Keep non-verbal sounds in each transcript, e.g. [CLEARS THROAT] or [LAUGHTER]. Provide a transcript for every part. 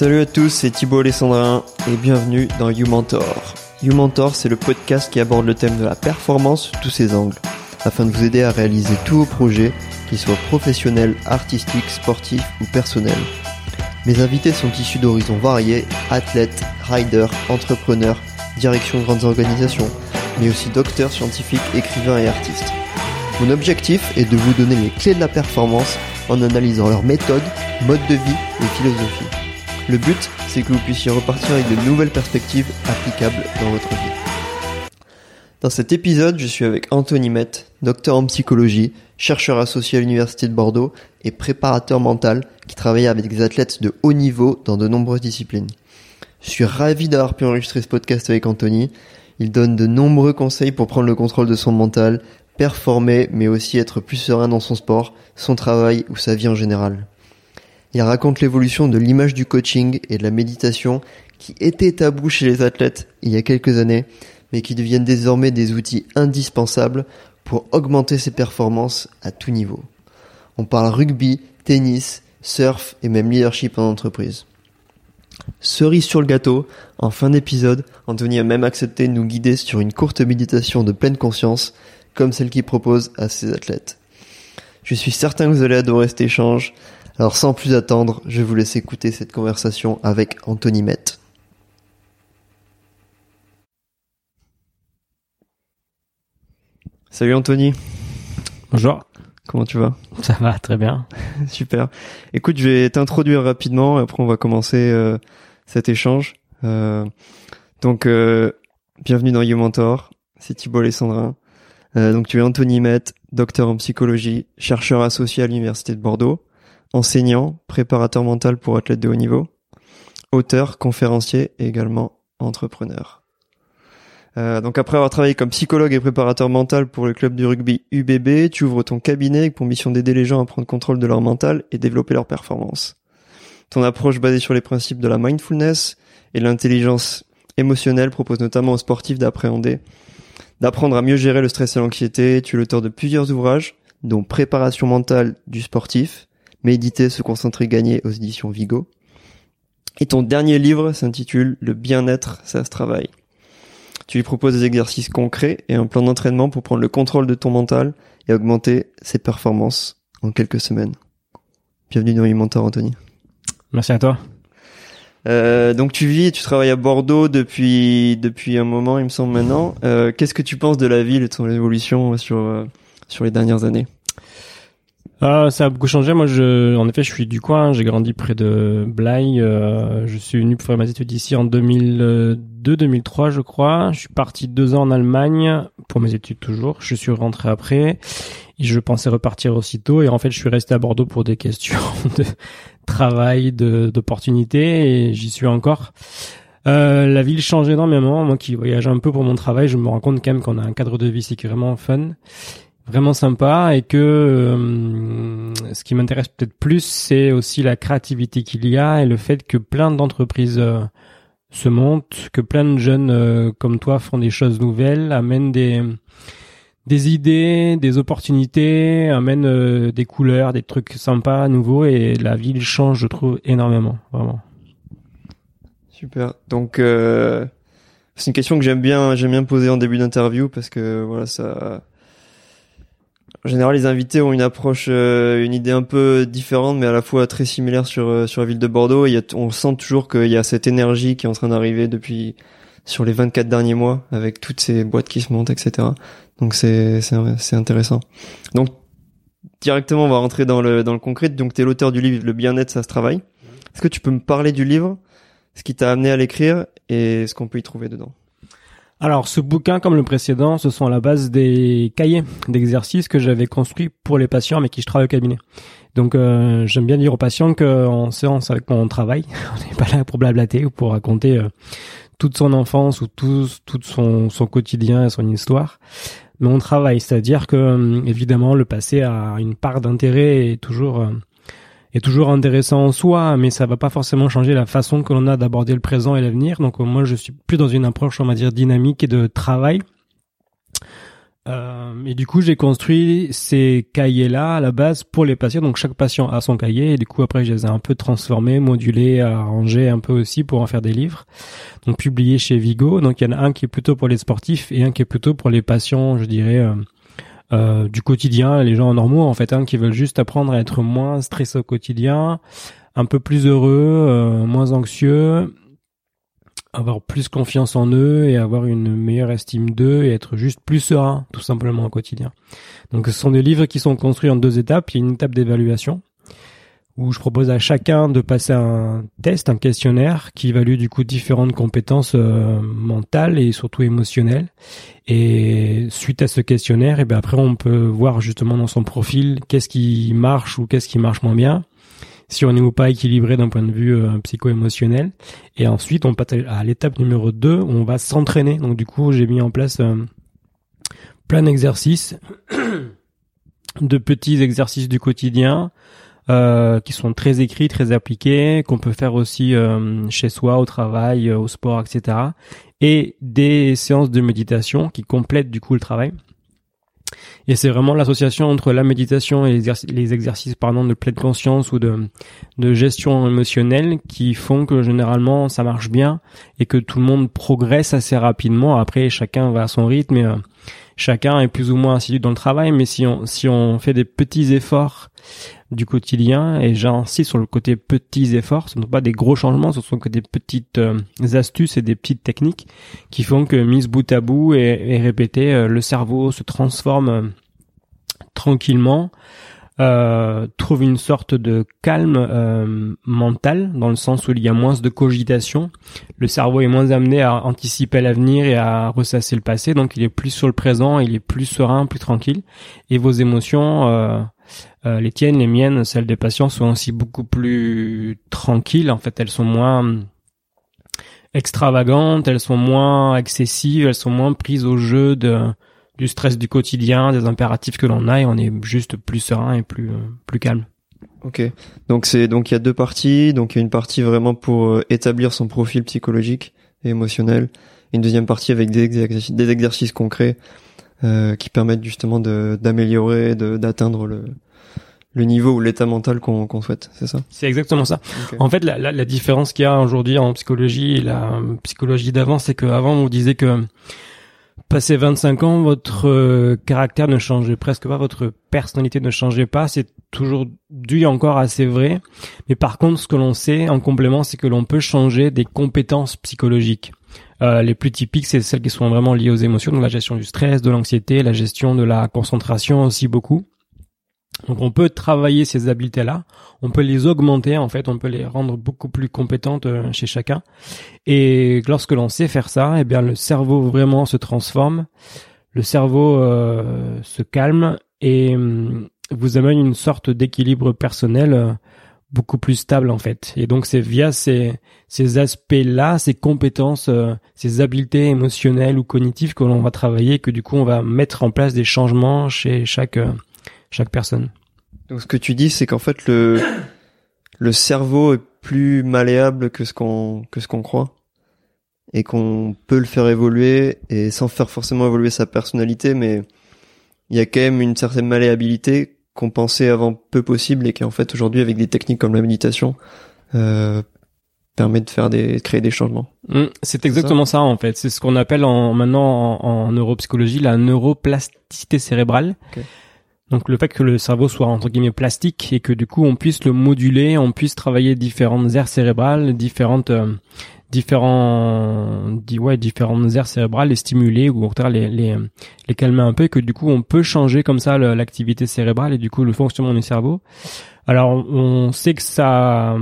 Salut à tous, c'est Thibaut Alessandrin et bienvenue dans You Mentor. You Mentor, c'est le podcast qui aborde le thème de la performance sous tous ses angles, afin de vous aider à réaliser tous vos projets, qu'ils soient professionnels, artistiques, sportifs ou personnels. Mes invités sont issus d'horizons variés, athlètes, riders, entrepreneurs, direction de grandes organisations, mais aussi docteurs, scientifiques, écrivains et artistes. Mon objectif est de vous donner les clés de la performance en analysant leurs méthodes, modes de vie et philosophie. Le but, c'est que vous puissiez repartir avec de nouvelles perspectives applicables dans votre vie. Dans cet épisode, je suis avec Anthony Met, docteur en psychologie, chercheur associé à l'Université de Bordeaux et préparateur mental qui travaille avec des athlètes de haut niveau dans de nombreuses disciplines. Je suis ravi d'avoir pu enregistrer ce podcast avec Anthony. Il donne de nombreux conseils pour prendre le contrôle de son mental, performer, mais aussi être plus serein dans son sport, son travail ou sa vie en général. Il raconte l'évolution de l'image du coaching et de la méditation qui étaient tabous chez les athlètes il y a quelques années, mais qui deviennent désormais des outils indispensables pour augmenter ses performances à tout niveau. On parle rugby, tennis, surf et même leadership en entreprise. Cerise sur le gâteau, en fin d'épisode, Anthony a même accepté de nous guider sur une courte méditation de pleine conscience, comme celle qu'il propose à ses athlètes. Je suis certain que vous allez adorer cet échange, alors sans plus attendre, je vous laisse écouter cette conversation avec Anthony Met. Salut Anthony. Bonjour. Comment tu vas? Ça va, très bien. [LAUGHS] Super. Écoute, je vais t'introduire rapidement, et après on va commencer euh, cet échange. Euh, donc, euh, bienvenue dans You Mentor, c'est Thibault Alessandrin. donc tu es Anthony Met, docteur en psychologie, chercheur associé à l'Université de Bordeaux, enseignant, préparateur mental pour athlètes de haut niveau, auteur, conférencier et également entrepreneur. Euh, donc après avoir travaillé comme psychologue et préparateur mental pour le club du rugby UBB, tu ouvres ton cabinet pour mission d'aider les gens à prendre contrôle de leur mental et développer leur performance. Ton approche basée sur les principes de la mindfulness et l'intelligence émotionnelle propose notamment aux sportifs d'appréhender, d'apprendre à mieux gérer le stress et l'anxiété. Tu es l'auteur de plusieurs ouvrages, dont Préparation mentale du sportif, Méditer, se concentrer, gagner aux éditions Vigo. Et ton dernier livre s'intitule Le bien-être, ça se travaille. Tu lui proposes des exercices concrets et un plan d'entraînement pour prendre le contrôle de ton mental et augmenter ses performances en quelques semaines. Bienvenue dans Mentor, Anthony. Merci à toi. Euh, donc tu vis et tu travailles à Bordeaux depuis depuis un moment, il me semble maintenant. Euh, Qu'est-ce que tu penses de la ville et de son évolution sur euh, sur les dernières années? Euh, ça a beaucoup changé. Moi, je, en effet, je suis du coin. J'ai grandi près de Blaye. Euh, je suis venu pour faire mes études ici en 2002-2003, je crois. Je suis parti deux ans en Allemagne pour mes études toujours. Je suis rentré après. Et je pensais repartir aussitôt. Et en fait, je suis resté à Bordeaux pour des questions [LAUGHS] de travail, d'opportunités. Et j'y suis encore. Euh, la ville change énormément. Moi qui voyage un peu pour mon travail, je me rends compte quand même qu'on a un cadre de vie qui est vraiment fun vraiment sympa et que euh, ce qui m'intéresse peut-être plus, c'est aussi la créativité qu'il y a et le fait que plein d'entreprises euh, se montent, que plein de jeunes euh, comme toi font des choses nouvelles, amènent des des idées, des opportunités, amènent des couleurs, des trucs sympas, nouveaux et la ville change, je trouve, énormément, vraiment. Super. Donc c'est une question que j'aime bien, j'aime bien poser en début d'interview parce que voilà ça en général, les invités ont une approche, euh, une idée un peu différente, mais à la fois très similaire sur euh, sur la ville de Bordeaux. Il y a, on sent toujours qu'il y a cette énergie qui est en train d'arriver depuis sur les 24 derniers mois, avec toutes ces boîtes qui se montent, etc. Donc c'est c'est intéressant. Donc directement, on va rentrer dans le dans le concret. Donc tu es l'auteur du livre Le bien-être, ça se travaille. Est-ce que tu peux me parler du livre, ce qui t'a amené à l'écrire et ce qu'on peut y trouver dedans? Alors, ce bouquin, comme le précédent, ce sont à la base des cahiers d'exercices que j'avais construits pour les patients avec qui je travaille au cabinet. Donc, euh, j'aime bien dire aux patients qu'en séance avec mon travail, [LAUGHS] on n'est pas là pour blablater ou pour raconter euh, toute son enfance ou tout, tout son, son quotidien et son histoire. Mais on travaille, c'est-à-dire que, euh, évidemment, le passé a une part d'intérêt et toujours est toujours intéressant en soi, mais ça va pas forcément changer la façon que l'on a d'aborder le présent et l'avenir. Donc moi, je suis plus dans une approche, on va dire, dynamique et de travail. Euh, et du coup, j'ai construit ces cahiers-là à la base pour les patients. Donc chaque patient a son cahier et du coup après je les ai un peu transformés, modulés, arrangés un peu aussi pour en faire des livres. Donc publiés chez Vigo. Donc il y en a un qui est plutôt pour les sportifs et un qui est plutôt pour les patients, je dirais. Euh, euh, du quotidien, les gens normaux en fait, hein, qui veulent juste apprendre à être moins stressés au quotidien, un peu plus heureux, euh, moins anxieux, avoir plus confiance en eux et avoir une meilleure estime d'eux et être juste plus serein tout simplement au quotidien. Donc ce sont des livres qui sont construits en deux étapes. Il y a une étape d'évaluation où je propose à chacun de passer un test, un questionnaire qui évalue du coup différentes compétences euh, mentales et surtout émotionnelles. Et suite à ce questionnaire, et eh bien après on peut voir justement dans son profil qu'est-ce qui marche ou qu'est-ce qui marche moins bien si on n'est pas équilibré d'un point de vue euh, psycho-émotionnel. Et ensuite, on passe à l'étape numéro 2, où on va s'entraîner. Donc du coup, j'ai mis en place euh, plein d'exercices, [CLEARS THROAT] de petits exercices du quotidien, euh, qui sont très écrits, très appliqués, qu'on peut faire aussi chez soi, au travail, au sport, etc. Et des séances de méditation qui complètent du coup le travail. Et c'est vraiment l'association entre la méditation et les, exercices, pardon, de pleine conscience ou de, de gestion émotionnelle qui font que généralement ça marche bien et que tout le monde progresse assez rapidement. Après, chacun va à son rythme et euh, chacun est plus ou moins assidu dans le travail. Mais si on, si on fait des petits efforts du quotidien et j'insiste sur le côté petits efforts, ce ne sont pas des gros changements, ce sont que des petites euh, astuces et des petites techniques qui font que mise bout à bout et, et répété, euh, le cerveau se transforme euh, tranquillement, trouve une sorte de calme mental dans le sens où il y a moins de cogitation, le cerveau est moins amené à anticiper l'avenir et à ressasser le passé, donc il est plus sur le présent, il est plus serein, plus tranquille, et vos émotions euh, les tiennes, les miennes, celles des patients sont aussi beaucoup plus tranquilles. En fait, elles sont moins extravagantes, elles sont moins excessives, elles sont moins prises au jeu de, du stress du quotidien, des impératifs que l'on a et on est juste plus serein et plus, plus calme. Ok. Donc c'est donc il y a deux parties. Donc il y a une partie vraiment pour euh, établir son profil psychologique et émotionnel. une deuxième partie avec des exercices, des exercices concrets euh, qui permettent justement d'améliorer, d'atteindre le, le niveau ou l'état mental qu'on souhaite, c'est ça? C'est exactement ça. En fait, la, la, la différence qu'il y a aujourd'hui en psychologie et la psychologie d'avant, c'est qu'avant on disait que passé 25 ans, votre euh, caractère ne changeait presque pas, votre personnalité ne changeait pas. C'est toujours dû encore assez vrai. Mais par contre, ce que l'on sait en complément, c'est que l'on peut changer des compétences psychologiques. Euh, les plus typiques, c'est celles qui sont vraiment liées aux émotions, donc la gestion du stress, de l'anxiété, la gestion de la concentration aussi beaucoup. Donc on peut travailler ces habiletés-là, on peut les augmenter en fait, on peut les rendre beaucoup plus compétentes euh, chez chacun. Et lorsque l'on sait faire ça, eh bien le cerveau vraiment se transforme, le cerveau euh, se calme et hum, vous amène une sorte d'équilibre personnel beaucoup plus stable en fait. Et donc c'est via ces, ces aspects-là, ces compétences, euh, ces habiletés émotionnelles ou cognitives que l'on va travailler, que du coup on va mettre en place des changements chez chaque euh, chaque personne. Donc ce que tu dis, c'est qu'en fait le [COUGHS] le cerveau est plus malléable que ce qu'on que ce qu'on croit et qu'on peut le faire évoluer et sans faire forcément évoluer sa personnalité, mais il y a quand même une certaine malléabilité qu'on pensait avant peu possible et qui en fait aujourd'hui avec des techniques comme la méditation euh, permet de faire des créer des changements. Mmh, c'est exactement ça, en fait. C'est ce qu'on appelle en, maintenant en, neuropsychologie la neuroplasticité cérébrale. Donc le fait que le cerveau soit entre guillemets plastique et que du coup on puisse le moduler, on puisse travailler différentes aires cérébrales, différentes euh, différents ouais différentes aires cérébrales les stimuler ou au contraire les, les les calmer un peu et que du coup on peut changer comme ça l'activité cérébrale et du coup le fonctionnement du cerveau. Alors on sait que ça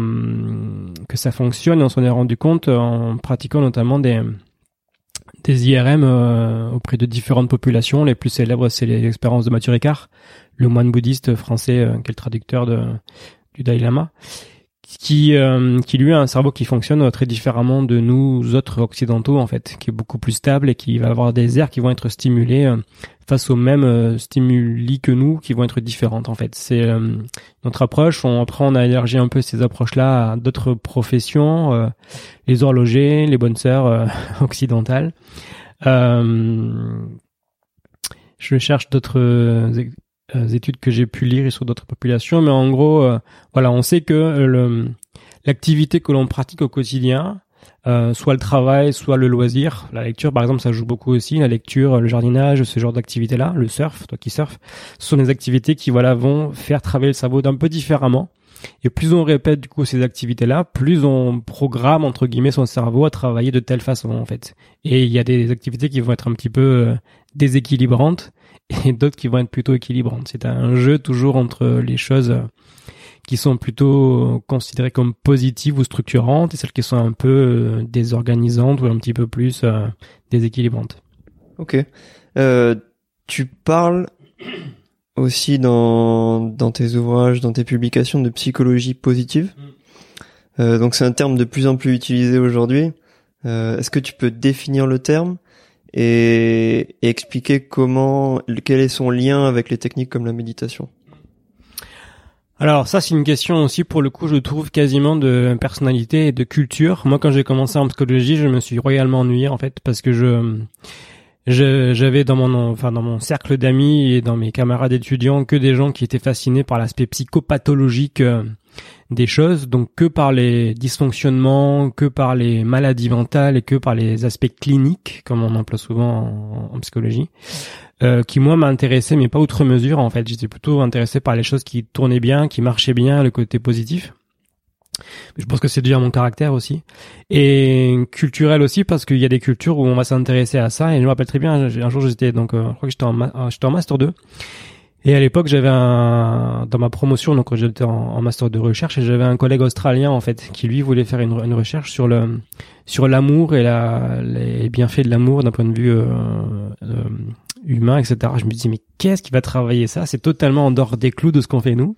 que ça fonctionne et on s'en est rendu compte en pratiquant notamment des des IRM euh, auprès de différentes populations. Les plus célèbres c'est les expériences de Mathieu Ricard le moine bouddhiste français euh, qui est le traducteur de du Dalai Lama qui euh, qui lui a un cerveau qui fonctionne très différemment de nous autres occidentaux en fait, qui est beaucoup plus stable et qui va avoir des aires qui vont être stimulées euh, face aux mêmes euh, stimuli que nous, qui vont être différentes en fait. C'est notre approche. On, après, on a élargi un peu ces approches-là à d'autres professions, les horlogers, les bonnes sœurs [LAUGHS] occidentales. je cherche d'autres euh, études que j'ai pu lire sur d'autres populations, mais en gros, voilà, on sait que l'activité que l'on pratique au quotidien, euh, soit le travail, soit le loisir. La lecture, par exemple, ça joue beaucoup aussi. La lecture, le jardinage, ce genre d'activités-là, le surf, toi qui surf, ce sont des activités qui, voilà, vont faire travailler le cerveau d'un peu différemment. Et plus on répète du coup ces activités-là, plus on programme entre guillemets son cerveau à travailler de telle façon en fait. Et il y a des activités qui vont être un petit peu euh, déséquilibrantes [LAUGHS] et d'autres qui vont être plutôt équilibrantes. C'est un jeu toujours entre les choses euh, qui sont plutôt considérées comme positives ou structurantes et celles qui sont un peu euh, désorganisantes ou un petit peu plus euh, déséquilibrantes. Ok. Euh, tu parles aussi dans, dans tes ouvrages, dans tes publications de psychologie positive. Mm. Euh, donc c'est un terme de plus en plus utilisé aujourd'hui. Euh, Est-ce que tu peux définir le terme et, et expliquer comment, quel est son lien avec les techniques comme la méditation? Alors ça c'est une question aussi pour le coup je trouve quasiment de personnalité et de culture. Moi quand j'ai commencé en psychologie je me suis royalement ennuyé en fait parce que je j'avais dans mon enfin dans mon cercle d'amis et dans mes camarades étudiants que des gens qui étaient fascinés par l'aspect psychopathologique euh, des choses, donc que par les dysfonctionnements, que par les maladies mentales et que par les aspects cliniques, comme on emploie souvent en psychologie. Euh, qui moi m'intéressait mais pas outre mesure en fait. J'étais plutôt intéressé par les choses qui tournaient bien qui marchaient bien le côté positif. Je pense que c'est déjà mon caractère aussi. Et culturel aussi parce qu'il y a des cultures où on va s'intéresser à ça. Et je me rappelle très bien un jour j'étais donc euh, je crois que j'étais en, euh, j'étais en master 2 et à l'époque, j'avais un dans ma promotion, donc j'étais en, master de recherche, et j'avais un collègue australien en fait qui lui voulait faire une, une recherche sur le sur l'amour et la les bienfaits de l'amour d'un point de vue euh, humain, etc. Je me dis mais qu'est-ce qui va travailler ça? C'est totalement en dehors des clous de ce qu'on fait nous.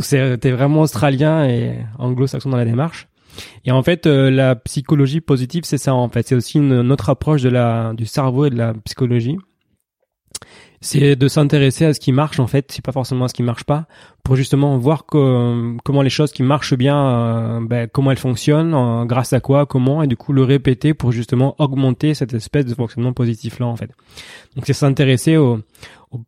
C'était vraiment australien et anglo-saxon dans la démarche. Et en fait, euh, la psychologie positive, c'est ça en fait. C'est aussi une, autre approche de la du cerveau et de la psychologie c'est de s'intéresser à ce qui marche en fait, c'est pas forcément à ce qui marche pas, pour justement voir comment les choses qui marchent bien, euh, ben, comment elles fonctionnent, grâce à quoi, comment, et du coup le répéter pour justement augmenter cette espèce de fonctionnement positif là en fait. Donc c'est s'intéresser aux,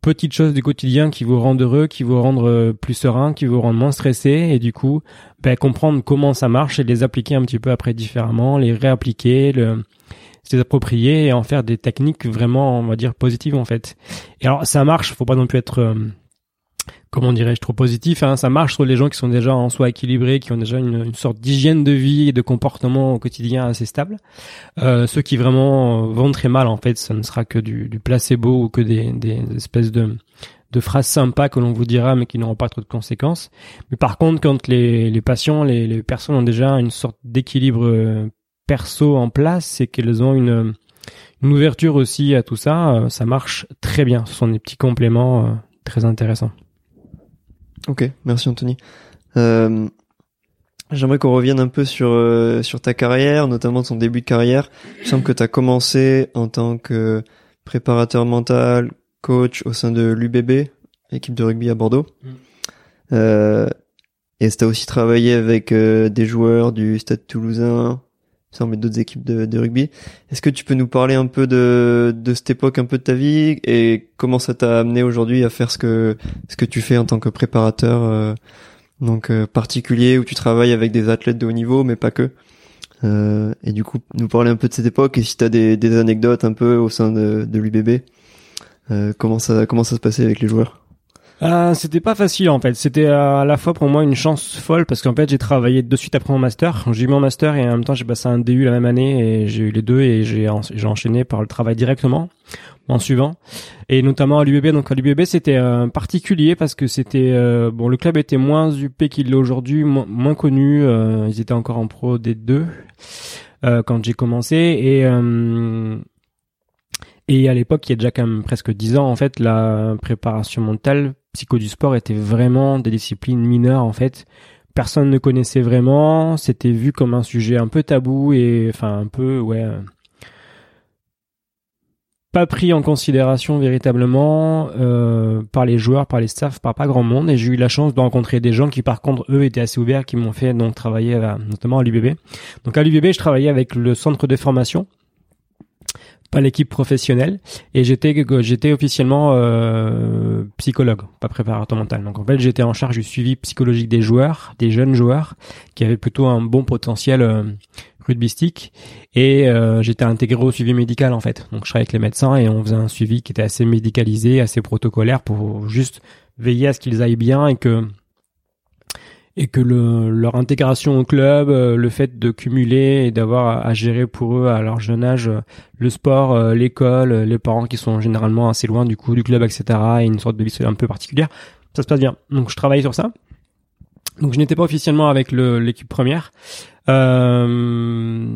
petites choses du quotidien qui vous rendent heureux, qui vous rendent euh, plus serein, qui vous rendent moins stressé, et du coup ben, comprendre comment ça marche et les appliquer un petit peu après différemment, les réappliquer, le c'est approprier et en faire des techniques vraiment, on va dire, positives en fait. Et alors ça marche, faut pas non plus être, euh, comment dirais-je, trop positif. Hein. Ça marche sur les gens qui sont déjà en soi équilibrés, qui ont déjà une, une sorte d'hygiène de vie et de comportement au quotidien assez stable. Euh, ceux qui vraiment vont très mal, en fait, ça ne sera que du, du placebo ou que des, des espèces de de phrases sympas que l'on vous dira mais qui n'auront pas trop de conséquences. Mais par contre, quand les, les patients, les, les personnes ont déjà une sorte d'équilibre euh, perso en place, c'est qu'elles ont une, une, ouverture aussi à tout ça. Euh, ça marche très bien. Ce sont des petits compléments euh, très intéressants. Ok, merci Anthony. Euh, J'aimerais qu'on revienne un peu sur euh, sur ta carrière, notamment ton début de carrière. Il semble que tu as commencé en tant que préparateur mental, coach au sein de l'UBB, équipe de rugby à Bordeaux. Mm. Euh, et tu as aussi travaillé avec des joueurs du Stade Toulousain, semble d'autres équipes de, de rugby. Est-ce que tu peux nous parler un peu de, de cette époque, un peu de ta vie et comment ça t'a amené aujourd'hui à faire ce que ce que tu fais en tant que préparateur euh, donc euh, particulier où tu travailles avec des athlètes de haut niveau, mais pas que. Euh, et du coup, nous parler un peu de cette époque et si tu as des, des anecdotes un peu au sein de, de l'UBB, euh, comment ça comment ça se passait avec les joueurs? Euh, c'était pas facile en fait. C'était à la fois pour moi une chance folle parce qu'en fait j'ai travaillé de suite après mon master. J'ai eu mon master et en même temps j'ai passé un DU la même année et j'ai eu les deux et j'ai j'ai enchaîné par le travail directement en suivant et notamment à l'UBB. Donc à l'UBB c'était euh, particulier parce que c'était euh, bon le club était moins up qu'il l'est aujourd'hui, moins, connu. Euh, ils étaient encore en pro des deux quand j'ai commencé et et à l'époque, il y a déjà quand même presque dix ans, en fait, la préparation mentale, psycho du sport était vraiment des disciplines mineures, en fait. Personne ne connaissait vraiment, c'était vu comme un sujet un peu tabou et, enfin, un peu, ouais, pas pris en considération véritablement euh, par les joueurs, par les staffs, par pas grand monde. Et j'ai eu la chance de rencontrer des gens qui, par contre, eux, étaient assez ouverts, qui m'ont fait donc travailler, notamment à l'UBB. Donc à l'UBB, je travaillais avec le centre de formation pas l'équipe professionnelle. Et j'étais j'étais officiellement euh, psychologue pas préparateur mental. Donc en fait j'étais en charge du suivi psychologique des joueurs des jeunes joueurs qui avaient plutôt un bon potentiel euh, rugbystique. Et euh, j'étais intégré au suivi médical en fait. Donc je travaillais avec les médecins et on faisait un suivi qui était assez médicalisé assez protocolaire pour juste veiller à ce qu'ils aillent bien et que et que le, leur intégration au club, euh, le fait de cumuler et d'avoir à, gérer pour eux à leur jeune âge euh, le sport, euh, l'école, les parents qui sont généralement assez loin du coup du club, etc. et une sorte de vie un peu particulière, ça se passe bien. Donc je travaille sur ça. Donc je n'étais pas officiellement avec l'équipe première. Euh,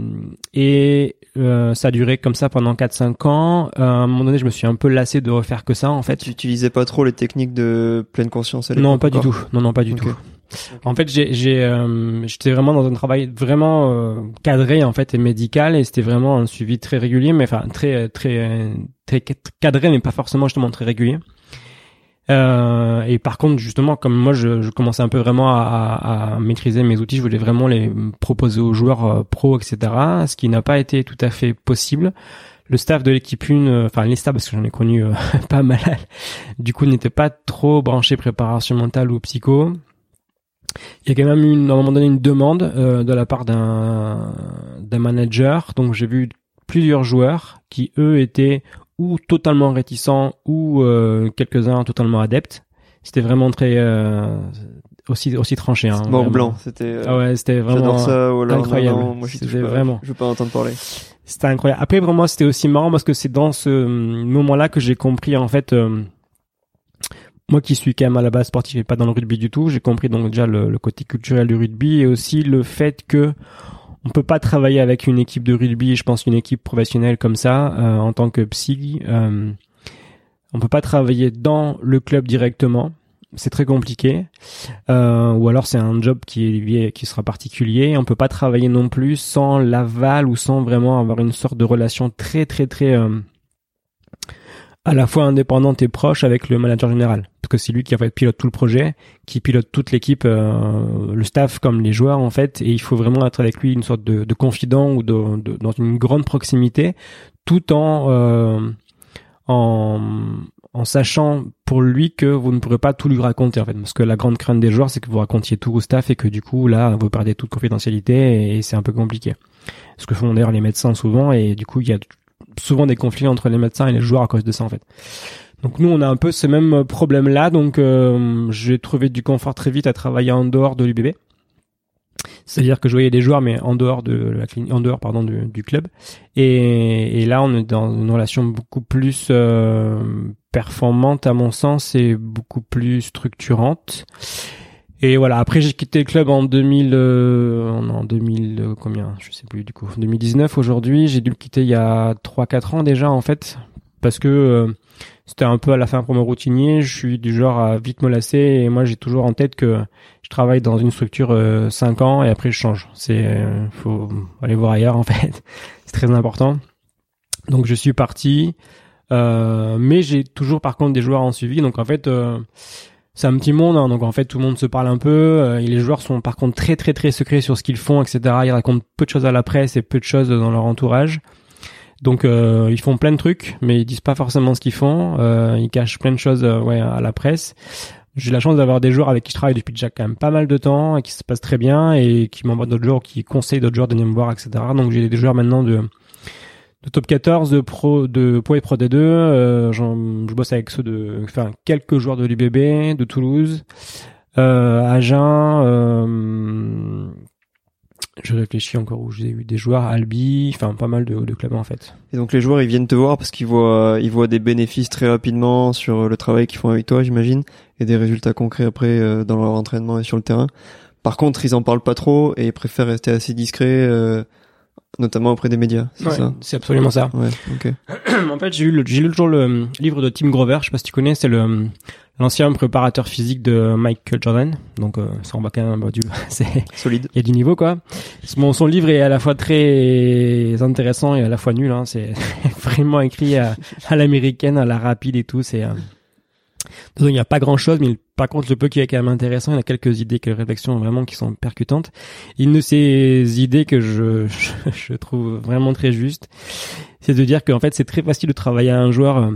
et euh, ça a duré comme ça pendant 4-5 ans. à un moment donné, je me suis un peu lassé de refaire que ça en fait. Tu utilisais pas trop les techniques de pleine conscience à Non, pas du tout. Non, non, pas du tout. En fait, j'ai, j'ai, euh, j'étais vraiment dans un travail vraiment euh, cadré en fait et médical et c'était vraiment un suivi très régulier, mais enfin très, très, très cadré, mais pas forcément justement très régulier. Euh, et par contre, justement, comme moi, je, je commençais un peu vraiment à, à, à, maîtriser mes outils, je voulais vraiment les proposer aux joueurs euh, pros, etc. Ce qui n'a pas été tout à fait possible. Le staff de l'équipe 1, enfin les staffs parce que j'en ai connu [LAUGHS] pas mal, du coup n'était pas trop branché préparation mentale ou psycho. Il y a quand même eu, à un moment donné, une demande euh, de la part d'un d'un manager. Donc j'ai vu plusieurs joueurs qui eux étaient ou totalement réticents ou euh, quelques-uns totalement adeptes. C'était vraiment très euh, aussi aussi tranché. Hein, Mort blanc, c'était. ah ouais, c'était vraiment ça, incroyable. moi, je c'était vraiment. Je veux pas entendre parler. C'était incroyable. Après, vraiment, c'était aussi marrant parce que c'est dans ce moment-là que j'ai compris en fait moi qui suis quand même à la base sportif et pas dans le rugby du tout, j'ai compris donc déjà le, côté culturel du rugby et aussi le fait que on peut pas travailler avec une équipe de rugby, je pense une équipe professionnelle comme ça euh, en tant que psy. Euh, on peut pas travailler dans le club directement, c'est très compliqué. Euh, ou alors c'est un job qui est qui sera particulier. On peut pas travailler non plus sans l'aval ou sans vraiment avoir une sorte de relation très très très euh, à la fois indépendante et proche avec le manager général. Parce que c'est lui qui en fait pilote tout le projet, qui pilote toute l'équipe, euh, le staff comme les joueurs en fait, et il faut vraiment être avec lui une sorte de, de confident ou de, de, dans une grande proximité, tout en, euh, en en sachant pour lui que vous ne pourrez pas tout lui raconter en fait. Parce que la grande crainte des joueurs c'est que vous racontiez tout au staff et que du coup là vous perdez toute confidentialité et c'est un peu compliqué. Ce que font d'ailleurs les médecins souvent et du coup il y a souvent des conflits entre les médecins et les joueurs à cause de ça en fait. Donc nous on a un peu ce même problème là donc euh, j'ai trouvé du confort très vite à travailler en dehors de l'UBB. C'est-à-dire que je voyais des joueurs mais en dehors de la clinique, en dehors pardon du, du club et, et, là on est dans une relation beaucoup plus euh, performante à mon sens et beaucoup plus structurante et voilà, après j'ai quitté le club en 2000, euh, en 2000 euh, combien, je sais plus du coup, 2019 aujourd'hui. J'ai dû le quitter il y a 3-4 ans déjà en fait, parce que euh, c'était un peu à la fin pour mon routinier. Je suis du genre à vite me lasser et moi j'ai toujours en tête que je travaille dans une structure 5 ans et après je change. C'est, faut aller voir ailleurs [LAUGHS] en fait. C'est très important. Donc je suis parti, mais j'ai toujours par contre des joueurs en suivi. Donc en fait c'est un petit monde, hein, donc en fait tout le monde se parle un peu. Euh, et les joueurs sont par contre très très très secrets sur ce qu'ils font, etc. Ils racontent peu de choses à la presse et peu de choses dans leur entourage. Donc euh, ils font plein de trucs, mais ils disent pas forcément ce qu'ils font. Euh, ils cachent plein de choses ouais, à la presse. J'ai la chance d'avoir des joueurs avec qui je travaille depuis déjà quand même pas mal de temps et qui se passent très bien et qui m'envoient d'autres joueurs, qui conseillent d'autres joueurs de venir me voir, etc. Donc j'ai des joueurs maintenant de de top 14 de pro de Pro et Pro D2 euh, je bosse avec ceux de enfin quelques joueurs de l'UBB de Toulouse euh, Agen euh, je réfléchis encore où j'ai eu des joueurs Albi enfin pas mal de, de, clubs en fait. Et donc les joueurs ils viennent te voir parce qu'ils voient ils voient des bénéfices très rapidement sur le travail qu'ils font avec toi j'imagine et des résultats concrets après euh, dans leur entraînement et sur le terrain. Par contre ils en parlent pas trop et ils préfèrent rester assez discrets euh, notamment auprès des médias, c'est ça C'est absolument ça. Ouais, ok. [CLEARS THROAT] en fait, j'ai lu, j'ai lu toujours le livre de Tim Grover, je sais pas si tu connais, c'est le l'ancien préparateur physique de Michael Jordan. Donc euh, ça on va quand même bah, du [LAUGHS] c'est solide. Il y a du niveau quoi. Bon, son livre est à la fois très intéressant et à la fois nul hein. c'est [LAUGHS] vraiment écrit à, à l'américaine, à la rapide et tout, c'est euh, il n'y a pas grand chose, mais par contre, le peu qui est quand même intéressant, il y a quelques idées, quelques réflexions vraiment qui sont percutantes. Une de ces idées que [LAUGHS] je, trouve vraiment très juste, c'est de dire qu'en fait, c'est très facile de travailler à un joueur